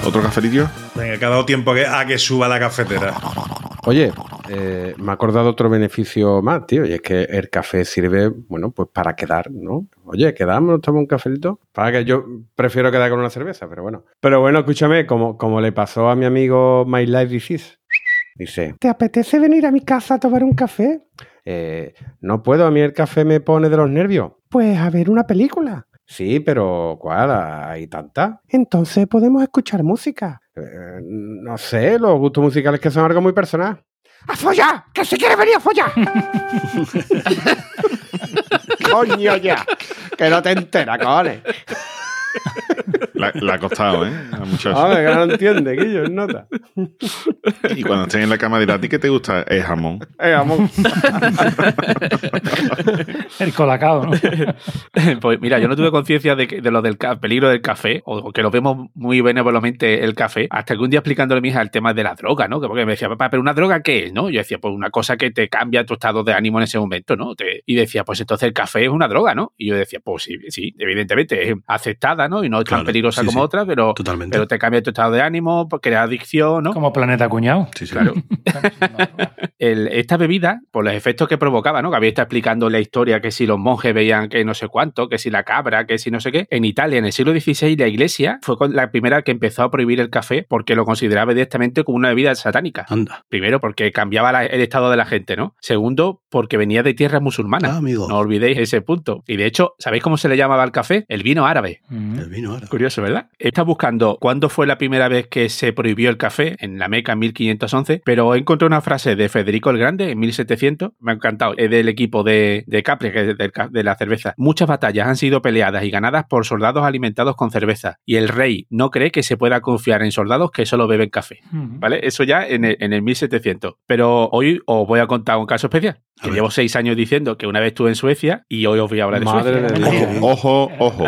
¿Otro cafelillo? Venga, que ha dado tiempo a que, a que suba la cafetera. Oye, eh, me ha acordado otro beneficio más, tío, y es que el café sirve, bueno, pues para quedar, ¿no? Oye, quedamos, nos tomamos un cafelito. Para que yo prefiero quedar con una cerveza, pero bueno. Pero bueno, escúchame, como, como le pasó a mi amigo My Life Disease. Dice, ¿te apetece venir a mi casa a tomar un café? "Eh, no puedo, a mí el café me pone de los nervios. Pues a ver una película. Sí, pero ¿cuál? Hay tanta. Entonces podemos escuchar música. Eh, no sé, los gustos musicales que son algo muy personal. ¡A follar! ¡Que se quiere venir a follar! ¡Coño ya! Que no te enteras, cojones. La, la ha costado, ¿eh? A muchos. A ver, que no entiende, Guillo, nota. Y cuando estés en la cama dirá, ¿a ti qué te gusta? Es jamón. Eh, vamos. El colacao, ¿no? Pues mira, yo no tuve conciencia de, que- de lo del peligro del café, o que lo vemos muy benévolamente el café, hasta que un día explicándole a mi hija el tema de la droga, ¿no? Que porque me decía, papá, ¿pero una droga qué es? ¿no? Yo decía, pues una cosa que te cambia tu estado de ánimo en ese momento, ¿no? Te- y decía, pues entonces el café es una droga, ¿no? Y yo decía, pues sí, sí, evidentemente, es aceptada, ¿no? Y no es tan peligrosa sí, como sí. otra, pero, Totalmente. pero te cambia tu estado de ánimo, crea adicción, ¿no? Como planeta cuñado. Sí, sí. Claro. El- esta bebida, por los efectos que provocaba, ¿no? Que había estado explicando la historia, que si los monjes veían que no sé cuánto, que si la cabra, que si no sé qué. En Italia, en el siglo XVI, la iglesia fue con- la primera que empezó a prohibir el café porque lo consideraba directamente como una bebida satánica. Anda. Primero, porque cambiaba la- el estado de la gente, ¿no? Segundo, porque venía de tierras musulmanas. Ah, amigo. No olvidéis ese punto. Y de hecho, ¿sabéis cómo se le llamaba al café? El vino árabe. Mm. El vino ahora. Curioso, ¿verdad? Está buscando cuándo fue la primera vez que se prohibió el café en la Meca en 1511, pero encontré una frase de Federico el Grande en 1700, me ha encantado, es del equipo de, de Capri, que es de la cerveza. Muchas batallas han sido peleadas y ganadas por soldados alimentados con cerveza, y el rey no cree que se pueda confiar en soldados que solo beben café. Mm. ¿Vale? Eso ya en el, en el 1700. Pero hoy os voy a contar un caso especial. Que llevo seis años diciendo que una vez estuve en Suecia y hoy os voy a hablar de Madre Suecia. de Dios. Ojo, ojo.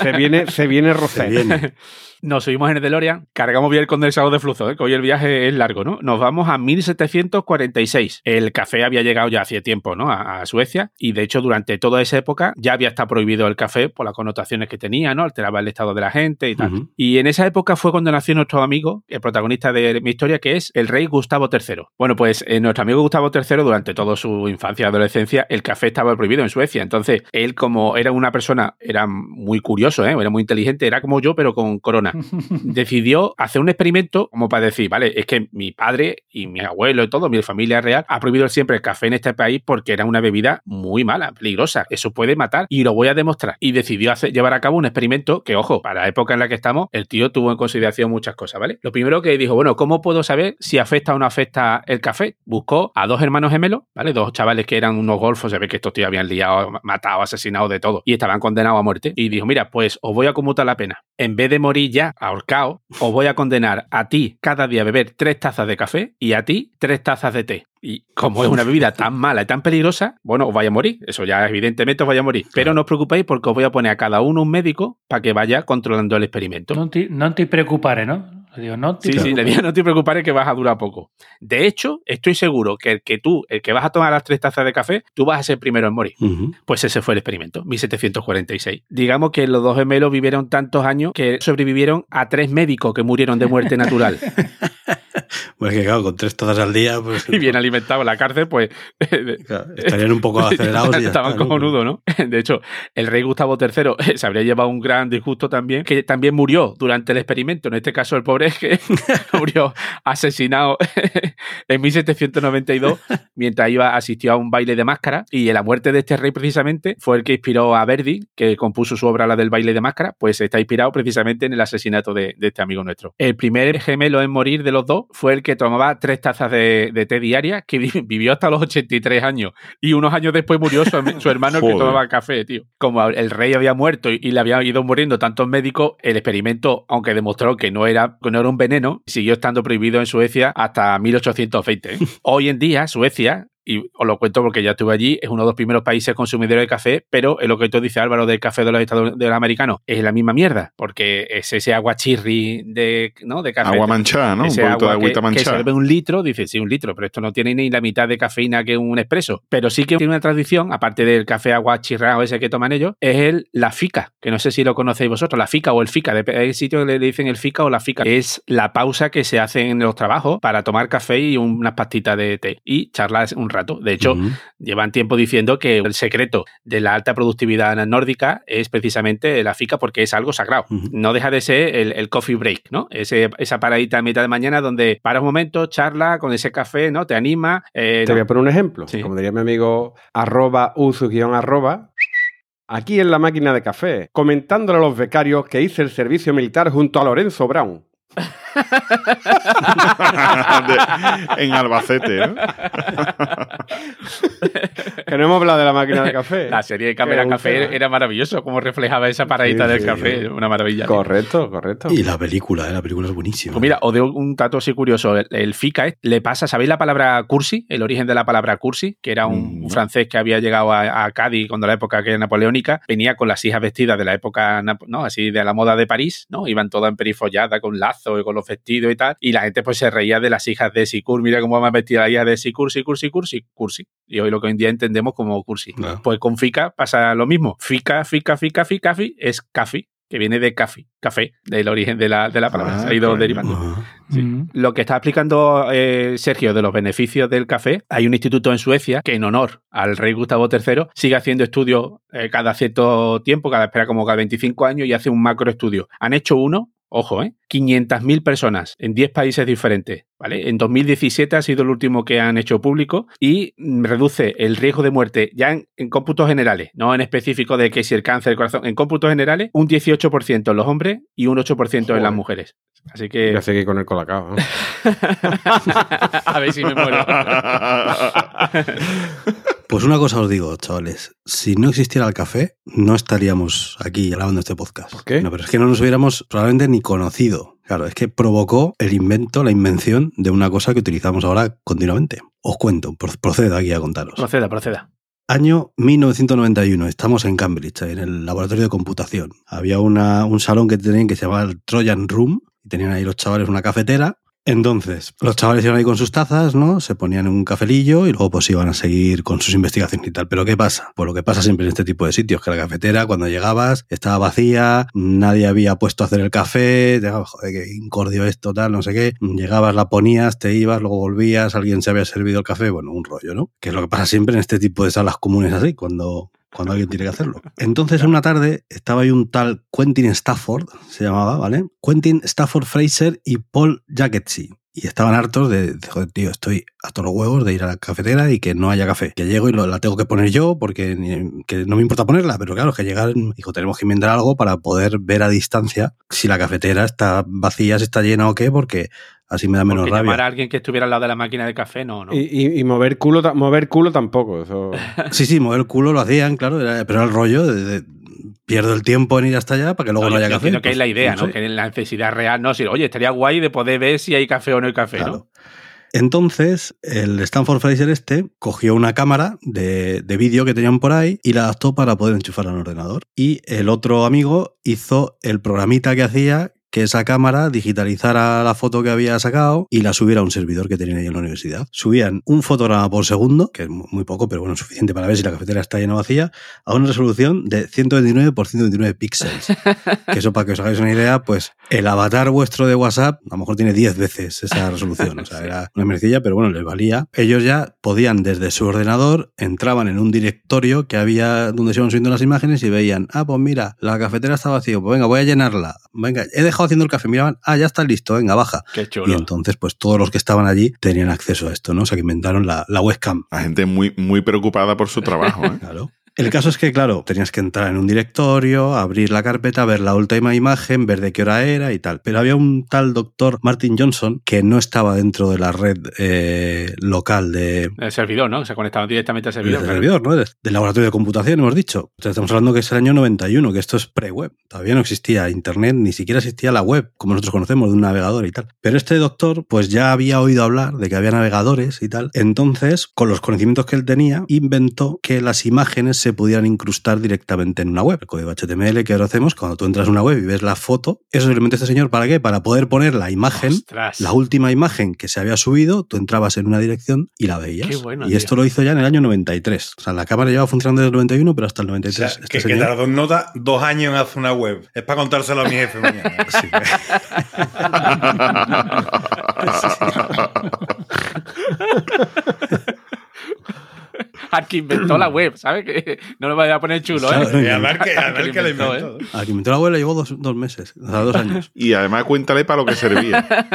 Se viene, se viene viene. Nos subimos en el DeLorean, cargamos bien el condensador de flujo, ¿eh? que hoy el viaje es largo, ¿no? Nos vamos a 1746. El café había llegado ya hace tiempo, ¿no? A, a Suecia y de hecho durante toda esa época ya había estado prohibido el café por las connotaciones que tenía, ¿no? Alteraba el estado de la gente y tal. Y en esa época fue cuando nació nuestro amigo, el protagonista de mi historia, que es el rey Gustavo III. Bueno, pues eh, nuestro amigo Gustavo III durante toda su infancia y adolescencia, el café estaba prohibido en Suecia. Entonces, él como era una persona, era muy curioso, ¿eh? era muy inteligente, era como yo, pero con corona. Decidió hacer un experimento como para decir, vale, es que mi padre y mi abuelo y todo, mi familia real, ha prohibido siempre el café en este país porque era una bebida muy mala, peligrosa. Eso puede matar y lo voy a demostrar. Y decidió hacer, llevar a cabo un experimento que, ojo, para la época en la que estamos, el tío tuvo en consideración muchas cosas, ¿vale? Lo primero que dijo, bueno, ¿cómo puedo saber si afecta o no afecta el café? Buscó a dos hermanos gemelos, ¿vale? Dos chavales que eran unos golfos, se ve que estos tíos habían liado, matado, asesinado de todo y estaban condenados a muerte. Y dijo, mira, pues os voy a conmutar la pena. En vez de morir ya ahorcado, os voy a condenar a ti cada día a beber tres tazas de café y a ti tres tazas de té. Y como es una bebida tan mala y tan peligrosa, bueno, os vaya a morir. Eso ya evidentemente os vaya a morir. Pero no os preocupéis porque os voy a poner a cada uno un médico para que vaya controlando el experimento. No te, no te ¿no? Le digo, no te Sí, sí, le digo, no te preocupes que vas a durar poco. De hecho, estoy seguro que el que tú, el que vas a tomar las tres tazas de café, tú vas a ser primero en morir. Pues ese fue el experimento, 1746. Digamos que los dos gemelos vivieron tantos años que sobrevivieron a tres médicos que murieron de muerte natural. Pues que claro, con tres tazas al día, pues y bien alimentados en la cárcel, pues claro, estarían un poco acelerados y ya Estaban está, ¿no? cojonudos, ¿no? De hecho, el rey Gustavo III se habría llevado un gran disgusto también, que también murió durante el experimento. En este caso, el pobre es que murió asesinado en 1792 mientras iba asistió a un baile de máscara. Y la muerte de este rey, precisamente, fue el que inspiró a Verdi, que compuso su obra, la del baile de máscara, pues está inspirado precisamente en el asesinato de, de este amigo nuestro. El primer gemelo en morir de los dos fue el que tomaba tres tazas de, de té diarias, que vi- vivió hasta los 83 años. Y unos años después murió su, hermano que tomaba café, tío. Como el rey había muerto y, y le habían ido muriendo tantos médicos, el experimento, aunque demostró que no era, que no era un veneno, siguió estando prohibido en Suecia hasta 1820. ¿eh? Hoy en día, Suecia y os lo cuento porque ya estuve allí, es uno de los primeros países consumidores de café, pero es lo que tú dices, Álvaro, del café de los Estados de los americanos, es la misma mierda, porque es ese agua chirri de, ¿no? de café. Agua manchada, ¿no? Un Ese de agua que, agüita que manchada. sirve un litro, dice, sí, un litro, pero esto no tiene ni la mitad de cafeína que un expreso. Pero sí que tiene una tradición, aparte del café agua chirrado ese que toman ellos, es el, la fica, que no sé si lo conocéis vosotros, la fica o el fica, hay sitios que le dicen el fica o la fica. Es la pausa que se hace en los trabajos para tomar café y unas pastitas de té y charlar un rato. De hecho, llevan tiempo diciendo que el secreto de la alta productividad nórdica es precisamente la fica porque es algo sagrado. No deja de ser el, el coffee break, ¿no? Ese, esa paradita a mitad de mañana donde paras un momento, charla con ese café, ¿no? Te anima. eh, Te voy a poner un ejemplo. Sí. Como diría mi amigo, arroba usu guion arroba. Aquí en la máquina de café, comentándole a los becarios que hice el servicio militar junto a Lorenzo Brown. De- en Albacete, ¿no? Que no hemos hablado de la máquina de café. La serie de Cámara Café tema. era maravilloso, como reflejaba esa paradita Sí, del sí. café, una maravilla. Correcto, correcto. Y la película, ¿eh? la película es buenísima. Pues mira, os doy un dato así curioso. El, el FICA eh, le pasa, ¿sabéis la palabra cursi? El origen de la palabra cursi, que era un, Mm, un francés que había llegado a, a Cádiz cuando la época que era napoleónica, venía con las hijas vestidas de la época, ¿no? Así de la moda de París, ¿no? Iban todas emperifolladas con lazos y con los vestidos y tal. Y la gente pues se reía de las hijas de Sicur. Mira cómo va vestida la hija de Sicur, Sicur, Sicur, Sicur, cursi. Y hoy lo que hoy en día entendemos como cursi. Pues con FICA pasa lo mismo. FICA, FICA, FICA, FICA, FI es café, que viene de café, café, del origen de la, de la palabra. Ah, se ha ido coño. derivando. Sí. Mm. Lo que está explicando eh, Sergio de los beneficios del café, hay un instituto en Suecia que en honor al rey Gustavo III sigue haciendo estudios eh, cada cierto tiempo, cada espera como cada 25 años y hace un macro estudio. Han hecho uno, ojo, ¿eh? 500.000 personas en 10 países diferentes. ¿vale? En 2017 ha sido el último que han hecho público y reduce el riesgo de muerte ya en, en cómputos generales, no en específico de que si el cáncer, el corazón, en cómputos generales, un 18% en los hombres y un 8% en Joder. las mujeres. Así Voy que a seguir con el colacao. ¿no? a ver si me muero. Pues una cosa os digo, chavales. Si no existiera el café, no estaríamos aquí grabando este podcast. ¿Por qué? No, pero es que no nos hubiéramos probablemente ni conocido. Claro, es que provocó el invento, la invención de una cosa que utilizamos ahora continuamente. Os cuento, pro- procedo aquí a contaros. Proceda, proceda. Año 1991, estamos en Cambridge, en el laboratorio de computación. Había una- un salón que tenían que se llamaba el Trojan Room, y tenían ahí los chavales una cafetera, Entonces, los chavales iban ahí con sus tazas, ¿no? Se ponían en un cafelillo y luego pues iban a seguir con sus investigaciones y tal. Pero ¿qué pasa? Pues lo que pasa siempre en este tipo de sitios, que la cafetera cuando llegabas estaba vacía, nadie había puesto a hacer el café, llegabas, joder, qué incordio esto, tal, no sé qué. Llegabas, la ponías, te ibas, luego volvías, alguien se había servido el café, bueno, un rollo, ¿no? Que es lo que pasa siempre en este tipo de salas comunes así, cuando cuando alguien tiene que hacerlo. Entonces, una tarde estaba ahí un tal Quentin Stafford, se llamaba, ¿vale? Quentin Stafford Fraser y Paul Jacketsy. Y estaban hartos de, de, joder, tío, estoy hasta los huevos de ir a la cafetera y que no haya café. Que llego y lo, la tengo que poner yo porque ni- que no me importa ponerla, pero claro, que llegar, dijo, tenemos que inventar algo para poder ver a distancia si la cafetera está vacía, si está llena o qué, porque así me da menos Porque rabia. llamar a alguien que estuviera al lado de la máquina de café, no, no. Y, y- y mover culo mover culo tampoco. Eso. Sí, sí, mover el culo lo hacían, claro, era- pero era el rollo de, de- pierdo el tiempo en ir hasta allá para que luego no, haya café. entiendo que Pues, es la idea, ¿no? sé. Que es la necesidad real, no, sí, oye, estaría guay de poder ver si hay café o no hay café, ¿no? Entonces, el Stanford Fraser este cogió una cámara de, de vídeo que tenían por ahí y la adaptó para poder enchufar al ordenador. Y el otro amigo hizo el programita que hacía que esa cámara digitalizara la foto que había sacado y la subiera a un servidor que tenían ahí en la universidad. Subían un fotograma por segundo, que es mu- muy poco, pero bueno, suficiente para ver si la cafetera está llena o vacía, a una resolución de 129 por 129 píxeles. que eso, para que os hagáis una idea, pues el avatar vuestro de WhatsApp a lo mejor tiene 10 veces esa resolución. O sea, era una merecilla, pero bueno, les valía. Ellos ya podían desde su ordenador, entraban en un directorio que había donde se iban subiendo las imágenes y veían, ah, pues mira, la cafetera está vacía, pues venga, voy a llenarla. Venga, he dejado haciendo el café, miraban, ah, ya está listo, venga, baja. Qué Y chulo. entonces, pues todos los que estaban allí tenían acceso a esto, ¿no? O sea, que inventaron la, la webcam. La gente muy, muy preocupada por su trabajo. ¿eh? Claro. El caso es que, claro, tenías que entrar en un directorio, abrir la carpeta, ver la última imagen, ver de qué hora era y tal. Pero había un tal doctor Martin Johnson que no estaba dentro de la red eh, local de, El servidor, ¿no? Se conectaban directamente al servidor. claro. servidor, ¿no? De- Del laboratorio de computación, hemos dicho. O sea, estamos hablando que es el año 91, que esto es pre-web. Todavía no existía Internet, ni siquiera existía la web, como nosotros conocemos, de un navegador y tal. Pero este doctor, pues ya había oído hablar de que había navegadores y tal. Entonces, con los conocimientos que él tenía, inventó que las imágenes se pudieran incrustar directamente en una web. El código HTML que ahora hacemos, cuando tú entras a una web y ves la foto, eso se lo inventó este señor, ¿para qué? Para poder poner la imagen Ostras. la última imagen que se había subido, tú entrabas en una dirección y la veías. Qué bueno, y tío. esto lo hizo ya en el año 93. O sea, la cámara lleva funcionando desde el 91, pero hasta el O 93. sea, este que, que señor- tardó nota dos años en hacer una web. Es para contárselo a mi jefe mañana. Sí, Al que inventó la web, ¿sabes? Que no lo vaya a poner chulo, ¿eh? Y a ver que, a ver Que que lo inventó, inventó. ¿eh? Al que inventó la web le llevó dos, dos meses, o sea, dos años. Y además cuéntale para lo que servía.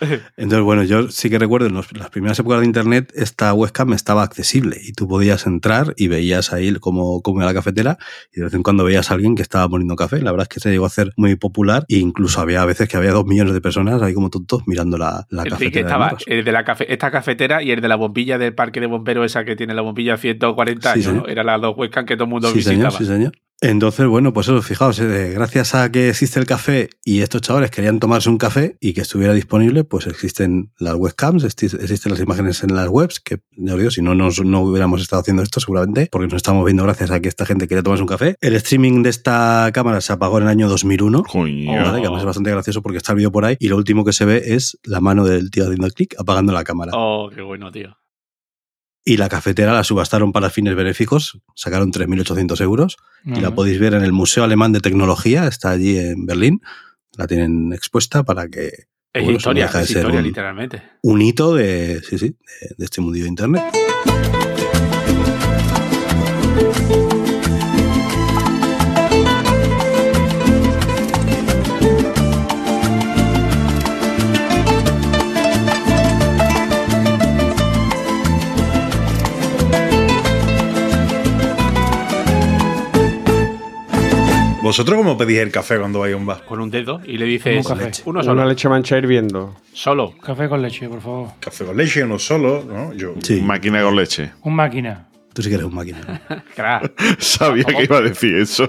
Entonces, bueno, yo sí que recuerdo en los- las primeras épocas de Internet esta webcam estaba accesible y tú podías entrar y veías ahí cómo, cómo era la cafetera y de vez en cuando veías a alguien que estaba poniendo café. La verdad es que se llegó a hacer muy popular e incluso había veces que había dos millones de personas ahí como tontos mirando la, la El cafetera. sí que de estaba Marras. el de la cafe, esta cafetera y el de la bombilla del parque de bomberos, esa que tiene la bombilla 140 Sí, años, ¿no? señor. Eran las dos webcams que todo el mundo Sí, visitaba. señor, sí, señor. Entonces, bueno, pues eso, fijaos, eh, gracias a que existe el café y estos chavales querían tomarse un café y que estuviera disponible, pues existen las webcams, exi- existen las imágenes en las webs, que ya os digo, si no, nos, no hubiéramos estado haciendo esto seguramente, porque nos estamos viendo gracias a que esta gente quería tomarse un café. El streaming de esta cámara se apagó en el año 2001. Coño. ¿vale? Que además es bastante gracioso porque está el vídeo por ahí y lo último que se ve es la mano del tío haciendo clic apagando la cámara. Oh, qué bueno, tío. Y la cafetera la subastaron para fines benéficos, sacaron 3.800 euros y la podéis ver en el Museo Alemán de Tecnología, está allí en Berlín. La tienen expuesta para que Es Bueno, eso historia, no deja de es ser historia, un- literalmente. un hito de, sí, sí, de, de este mundillo de Internet. ¿Vosotros cómo pedís el café cuando vais a un bar? Con un dedo y le dices Un café. leche. uno Una solo. leche mancha hirviendo. Solo. Café con leche, por favor. Café con leche, uno solo, ¿no? Yo, Sí, Máquina con leche. Un máquina. tú sí que eres un máquina. Sabía que iba a decir eso.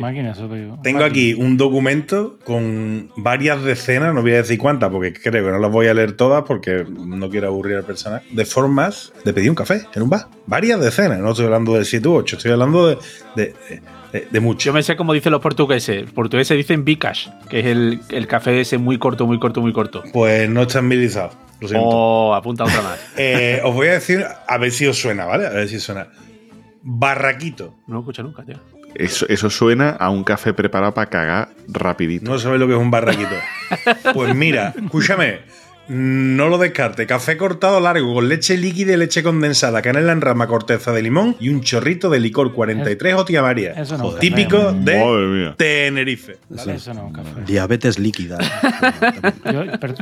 Máquina, eso te digo. Tengo aquí un documento con varias decenas, no voy a decir cuántas porque creo que no las voy a leer todas porque no quiero aburrir al personal, de formas de pedir un café en un bar. Varias decenas, no estoy hablando de 7 u 8, estoy hablando de, de- De, de mucho. Yo me sé cómo dicen los portugueses. Los portugueses dicen Bicas, que es el, el café ese muy corto, muy corto, muy corto. Pues no está milizado. Lo siento. Oh, apunta otra más. Eh, os voy a decir, a ver si os suena, ¿vale? A ver si os suena. Barraquito. No lo escucho nunca, tío. Eso, eso suena a un café preparado para cagar rapidito. No sabéis lo que es un barraquito. Pues mira, escúchame. No lo descarte. Café cortado largo con leche líquida y leche condensada, canela en rama, corteza de limón y un chorrito de licor 43 o tía María. Eso no Típico café, de Madre mía. Tenerife. Eso no es un café. Diabetes líquida. Yo, pero-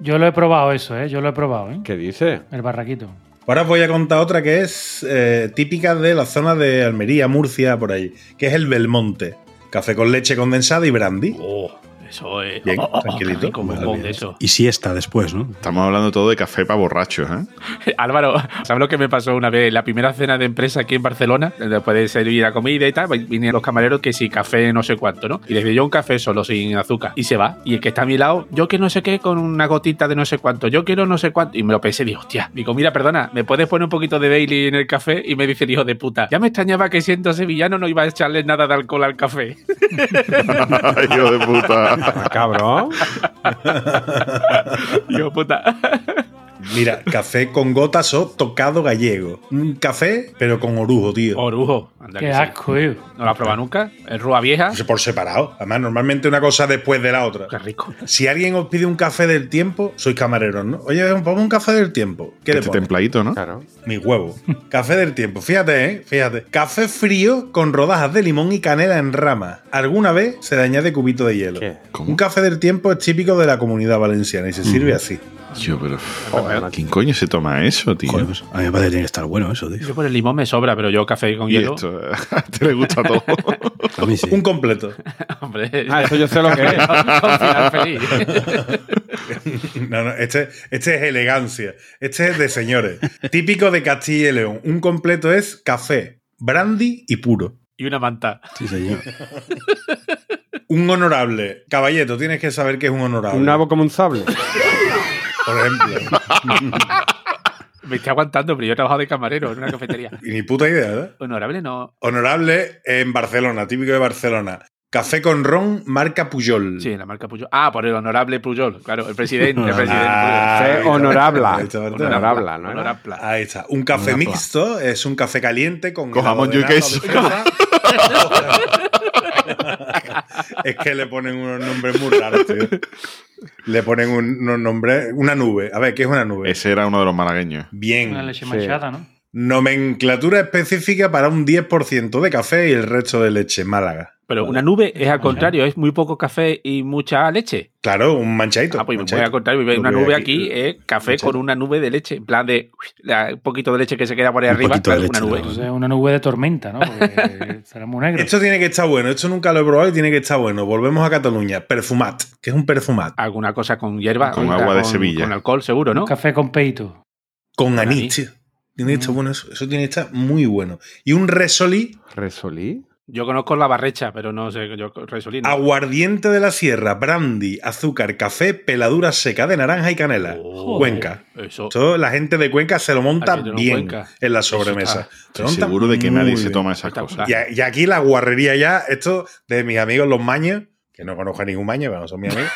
yo lo he probado eso, ¿eh? Yo lo he probado, ¿eh? ¿Qué dice? El barraquito. Ahora os voy a contar otra que es eh, típica de la zona de Almería, Murcia, por ahí, que es el Belmonte. Café con leche condensada y brandy. Oh, eso es. Bien, oh, oh, oh, tranquilito. rico, un Vale, bombón bien. de eso. Y siesta después, ¿no? Estamos hablando todo de café para borrachos, ¿eh? Álvaro, ¿sabes lo que me pasó una vez? La primera cena de empresa aquí en Barcelona, después de servir la comida y tal, vinieron los camareros que si café no sé cuánto, ¿no? Y le digo yo un café solo, sin azúcar. Y se va. Y el que está a mi lado, yo que no sé qué, con una gotita de no sé cuánto, yo quiero no sé cuánto. Y me lo pensé y digo, hostia, digo, mira, perdona, ¿me puedes poner un poquito de Bailey en el café? Y me dice el hijo de puta, ya me extrañaba que siendo sevillano no iba a echarle nada de alcohol al café. Hijo de puta. Ah, cabrón. De puta. Mira, café con gotas o tocado gallego. Un café, pero con orujo, tío. Orujo. Anda Qué que sí. asco, tío. No lo has probado nunca. El rúa vieja. Por separado. Además, normalmente una cosa después de la otra. Qué rico. Si alguien os pide un café del tiempo, sois camareros, ¿no? Oye, ponme un café del tiempo. ¿Qué Este templadito, ¿no? Claro. Mi huevo. Café del tiempo. Fíjate, ¿eh? Fíjate. Café frío con rodajas de limón y canela en rama. Alguna vez se le añade cubito de hielo. ¿Qué? ¿Cómo? Un café del tiempo es típico de la comunidad valenciana y se sirve así. Yo, pero. Joder, ¿Quién coño se toma eso, tío? Joder, pues, a mí me parece que tiene que estar bueno eso, tío. Yo por el limón me sobra, pero yo café con y hielo. esto, ti le gusta todo. A mí sí. Un completo. Hombre, Ah, eso yo sé lo que es. feliz. No, no, este, este es elegancia. Este es de señores. Típico de Castilla y León. Un completo es café, brandy y puro. y una manta. Sí, señor. Un honorable. Caballeto, tienes que saber que es un honorable. Un nabo como un sable. Por ejemplo. Me estoy aguantando, pero yo he trabajado de camarero en una cafetería. Y ni puta idea, ¿verdad? Honorable no. Honorable en Barcelona, típico de Barcelona. Café con ron, marca Puyol. Sí, la marca Puyol. Ah, por el honorable Puyol, claro, el presidente. el presidente Ah, honorable. Honorable, ¿no? Honorable. Ahí está. Un café mixto es un café caliente con Cojamos helado yo de queso. es que le ponen unos nombres muy raros, tío. Le ponen un- unos nombres. Una nube. A ver, ¿qué es una nube? Ese era uno de los malagueños. Bien. Una leche Sí. manchada, ¿no? Nomenclatura específica para un 10% de café y el resto de leche. Málaga. Pero una nube es al contrario, es muy poco café y mucha leche. Claro, un manchadito. Ah, pues voy manchadito. al contrario, una que nube aquí es café Manchadito. con una nube de leche, en plan de un poquito de leche que se queda por ahí Un arriba, de leche, una nube. ¿no? Entonces una nube de tormenta, ¿no? Porque será muy negro. Esto tiene que estar bueno. Esto nunca lo he probado y tiene que estar bueno. Volvemos a Cataluña. Perfumat. ¿Qué es un perfumat? Alguna cosa con hierba. Con agua de con- Sevilla. Con alcohol, seguro, ¿no? Un café con peito. Con Con anís. Tiene que estar bueno eso. Eso tiene que estar muy bueno. Y un resolí, ¿Resolí? Yo conozco la barrecha, pero no sé, yo resolino. aguardiente de la sierra, brandy, azúcar, café, peladura seca de naranja y canela. Oh, Cuenca. Eso. Todo, la gente de Cuenca se lo monta bien Cuenca. en la sobremesa. Se Estoy seguro de que nadie se toma esas cosas. Y, y aquí la guarrería ya, esto de mis amigos los maños, que no conozco a ningún maño, pero no son mis amigos,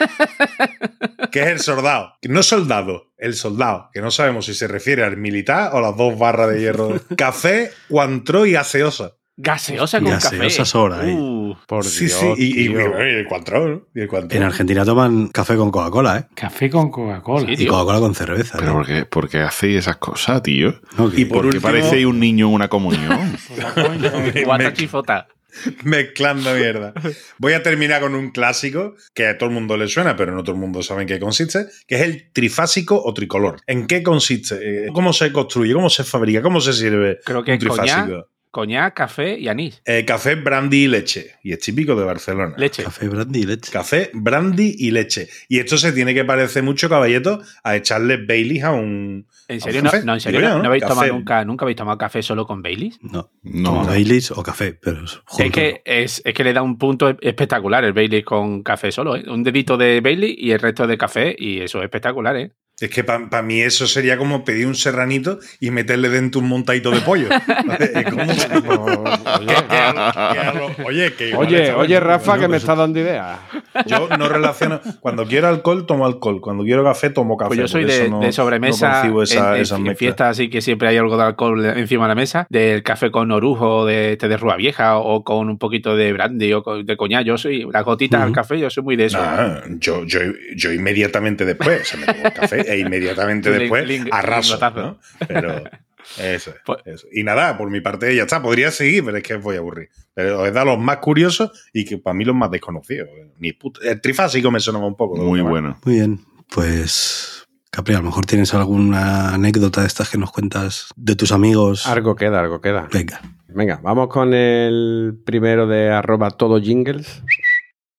que es el soldado. No soldado, el soldado, que no sabemos si se refiere al militar o las dos barras de hierro. Café, cuantro y gaseosa. Gaseosa con Gaseosa café. sola, ahí. Uh, Por sí, Dios, sí, y, y- el cuantro. En Argentina toman café con Coca-Cola, ¿eh? Café con Coca-Cola. Sí, Y. Coca-Cola con cerveza. Pero ¿no? ¿por qué, por qué hacéis esas cosas, tío? No, Y por Porque último- parecéis un niño en una comunión. Guata chifota. Mezclando mierda. Voy a terminar con un clásico que a todo el mundo le suena, pero no todo el mundo sabe en qué consiste, que es el trifásico o tricolor. ¿En qué consiste? Eh, ¿Cómo se construye? ¿Cómo se fabrica? ¿Cómo se sirve Creo que un trifásico? Coñac, café y anís. Eh, café, brandy y leche. Y es típico de Barcelona. Leche. Café, brandy y leche. Café, brandy y leche. Y esto se tiene que parecer mucho, caballeto, a echarle Baileys a un. ¿En ¿A serio? un No, café? no, en serio, yo, no, habéis Café. tomado nunca, nunca habéis tomado café solo con Baileys. No. No. Baileys o café, pero Es que, es, es que le da un punto espectacular el Bailey con café solo, ¿eh? Un dedito de Bailey y el resto de café, y eso es espectacular, ¿eh? Es que para mí eso sería como pedir un serranito y meterle dentro un montadito de pollo. Es como- Que oye, que igual Oye, oye. Rafa, que me está dando ideas. Yo no relaciono. Cuando quiero alcohol, tomo alcohol. Cuando quiero café, tomo café. Pues yo soy de, no- de sobremesa no esa- en, en- fiestas así que siempre hay algo de alcohol encima de la mesa, del café con orujo, de este de rúa vieja o con un poquito de brandy o con- de coñac. Yo soy las gotitas al Ujú. café, yo soy muy de eso. Nah, yo, yo, yo inmediatamente después, o sea, me tomo el café e inmediatamente después arraso. Pero eso, es, Pues- eso. Y nada, por mi parte ya está. Podría seguir, pero es que voy a aburrir. Pero os he dado los más curiosos y que para mí los más desconocidos. Ni puta- El trifásico me sonaba un poco. Muy ¿no? bueno. Muy bien, pues Capri, a lo mejor tienes alguna anécdota de estas que nos cuentas de tus amigos. Algo queda, algo queda. Venga. Venga, vamos con el primero de arroba todo jingles.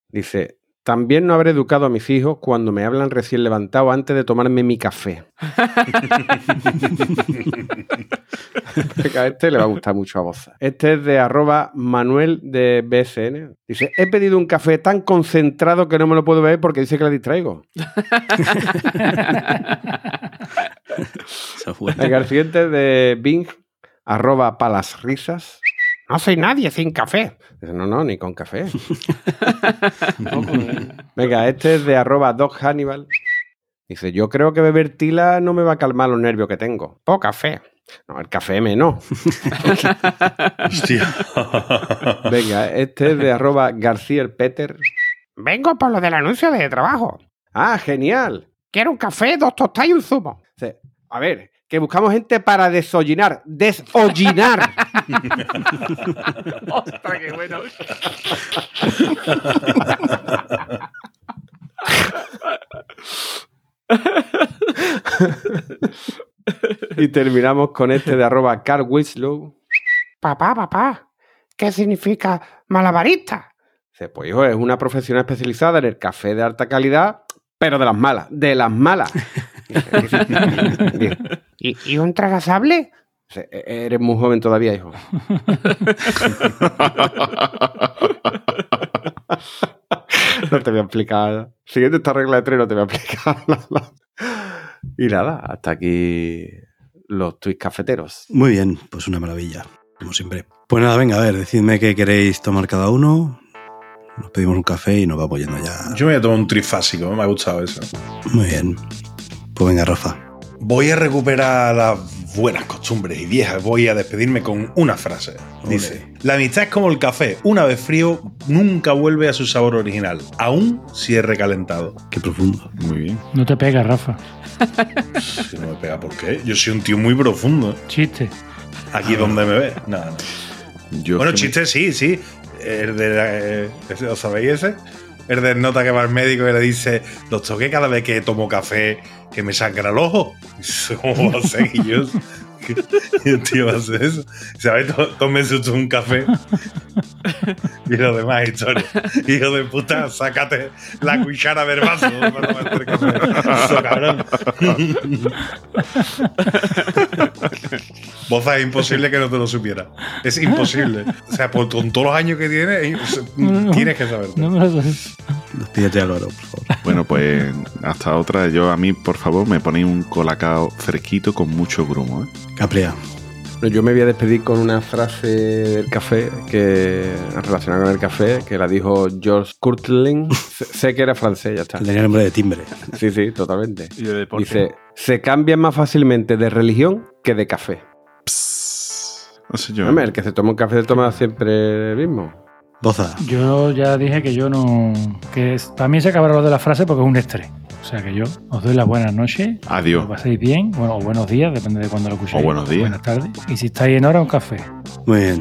Dice, también no habré educado a mis hijos cuando me hablan recién levantado antes de tomarme mi café. A este le va a gustar mucho a vos. Este es de arroba Manuel de BSN. Dice, he pedido un café tan concentrado que no me lo puedo beber porque dice que le distraigo. Venga, el siguiente es de Bing, arroba palas risas. No soy nadie sin café. Dice, no, no, ni con café. Venga, este es de arroba Doc Hannibal. Dice, yo creo que beber tila no me va a calmar los nervios que tengo. O café. No, el café M no. Hostia. Venga, este es de arroba García el Peter. Vengo por lo del anuncio de trabajo. Ah, genial. Quiero un café, dos tostadas y un zumo. Dice, A ver, que buscamos gente para desollinar. Desollinar. ¡Ostras, qué bueno! Y terminamos con este de arroba Carl Winslow. Papá, papá, ¿qué significa malabarista? Dice, pues hijo, es una profesional especializada en el café de alta calidad, pero de las malas, de las malas. ¿Y, y un tragasable? Dice, "E- Eres muy joven todavía, hijo. No te voy a explicar. Siguiendo esta regla de tres, no te voy a explicar. Y nada, hasta aquí los tuits cafeteros. Muy bien, pues una maravilla, como siempre. Pues nada, venga, a ver, decidme qué queréis tomar cada uno. Nos pedimos un café y nos vamos yendo ya. Yo me voy a tomar un trifásico, me ha gustado eso. Muy bien. Pues venga, Rafa. Voy a recuperar las buenas costumbres y viejas. Voy a despedirme con una frase. Dice: La amistad es como el café. Una vez frío, nunca vuelve a su sabor original, aun si es recalentado. Qué profundo. Muy bien. No te pegas, Rafa. Si no me pega, ¿por qué? Yo soy un tío muy profundo. ¿eh? Chiste. Aquí donde me ve. No, no. Yo Bueno, es me- chiste sí, sí. El de, eh, ese- ¿Os sabéis ese? El del nota que va al médico y le dice, los toqué cada vez que tomo café que me sangra el ojo. ¿Cómo va ¿qué el tío va a hacer eso? ¿Sabes? Tó- Tómese usted un café. Y lo demás historia. Hijo de puta, sácate la cuchara del vaso. Eso, cabrón. Boza, es imposible que no te lo supiera. Es imposible. O sea, por, con todos los años que tienes, es- tienes que saberlo. No me lo. Despídete, Álvaro, por favor. Bueno, pues hasta otra. Yo a mí, por favor, me ponéis un colacao fresquito con mucho grumo. ¿eh? Yo me voy a despedir con una frase del café que relacionada con el café, que la dijo George Courtland. sé, que era francés, ya está. Tenía nombre de timbre. Sí, sí, totalmente. Y de deporte. Dice, se cambia más fácilmente de religión que de café. No sé yo. Hombre, el que se toma un café se toma siempre el mismo. Boza. Yo ya dije que yo no. que es- para mí se acabará lo de la frase porque es un estrés. O sea que yo os doy las buenas noches. Adiós. Lo paséis bien. Bueno, o buenos días, depende de cuándo lo escuchéis. O buenos días. Buenas tardes. Y si estáis en hora, un café. Muy bien.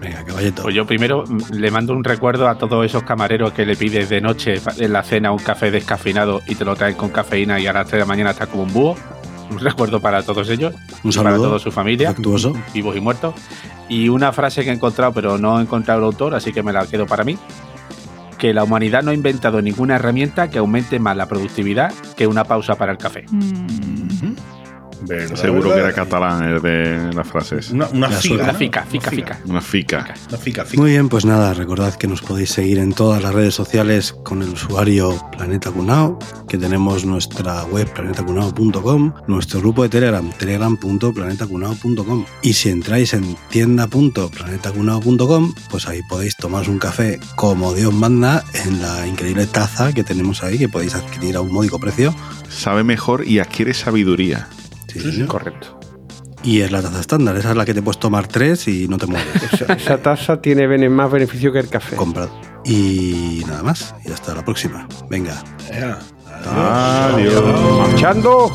Venga, caballito. Pues yo primero mm, le mando un recuerdo a todos esos camareros que le pides de noche en la cena un café descafeinado y te lo traen con cafeína y a las 3 de la mañana está como un búho. Un recuerdo para todos ellos Un y para saludo. toda su familia, Afectuoso. vivos y muertos. Y una frase que he encontrado, pero no he encontrado el autor, así que me la quedo para mí. Que la humanidad no ha inventado ninguna herramienta que aumente más la productividad que una pausa para el café. ¿Verdad, Seguro verdad? que era catalán el de las frases. Una, una La figa. La ¿no? fica, fica, fica. Una fica. Una fica, fica. Muy bien, pues nada, recordad que nos podéis seguir en todas las redes sociales con el usuario Planeta Cunao, que tenemos nuestra web planetacunao.com, nuestro grupo de Telegram, telegram.planetacunao.com. Y si entráis en tienda.planetacunao.com, pues ahí podéis tomaros un café como Dios manda en la increíble taza que tenemos ahí, que podéis adquirir a un módico precio. Sabe mejor y adquiere sabiduría. Sí, señor. Correcto. Y es la taza estándar, esa es la que te puedes tomar tres y no te mueres. Esa, esa taza tiene más beneficio que el café. Comprad. Y nada más, y hasta la próxima. Venga. Adiós. ¡Marchando!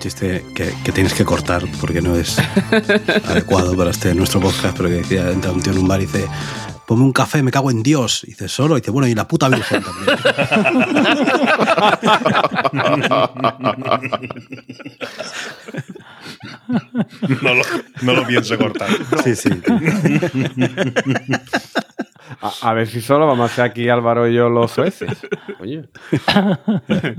Un chiste que, que tienes que cortar porque no es adecuado para este nuestro podcast, pero que decía, entra un tío en un bar y dice, ponme un café, me cago en Dios. Y dice, solo, y dice, bueno, y la puta virgen también. No lo, no lo pienso cortar. Sí, sí. A, a ver si solo vamos a hacer aquí Álvaro y yo los sueces. Oye.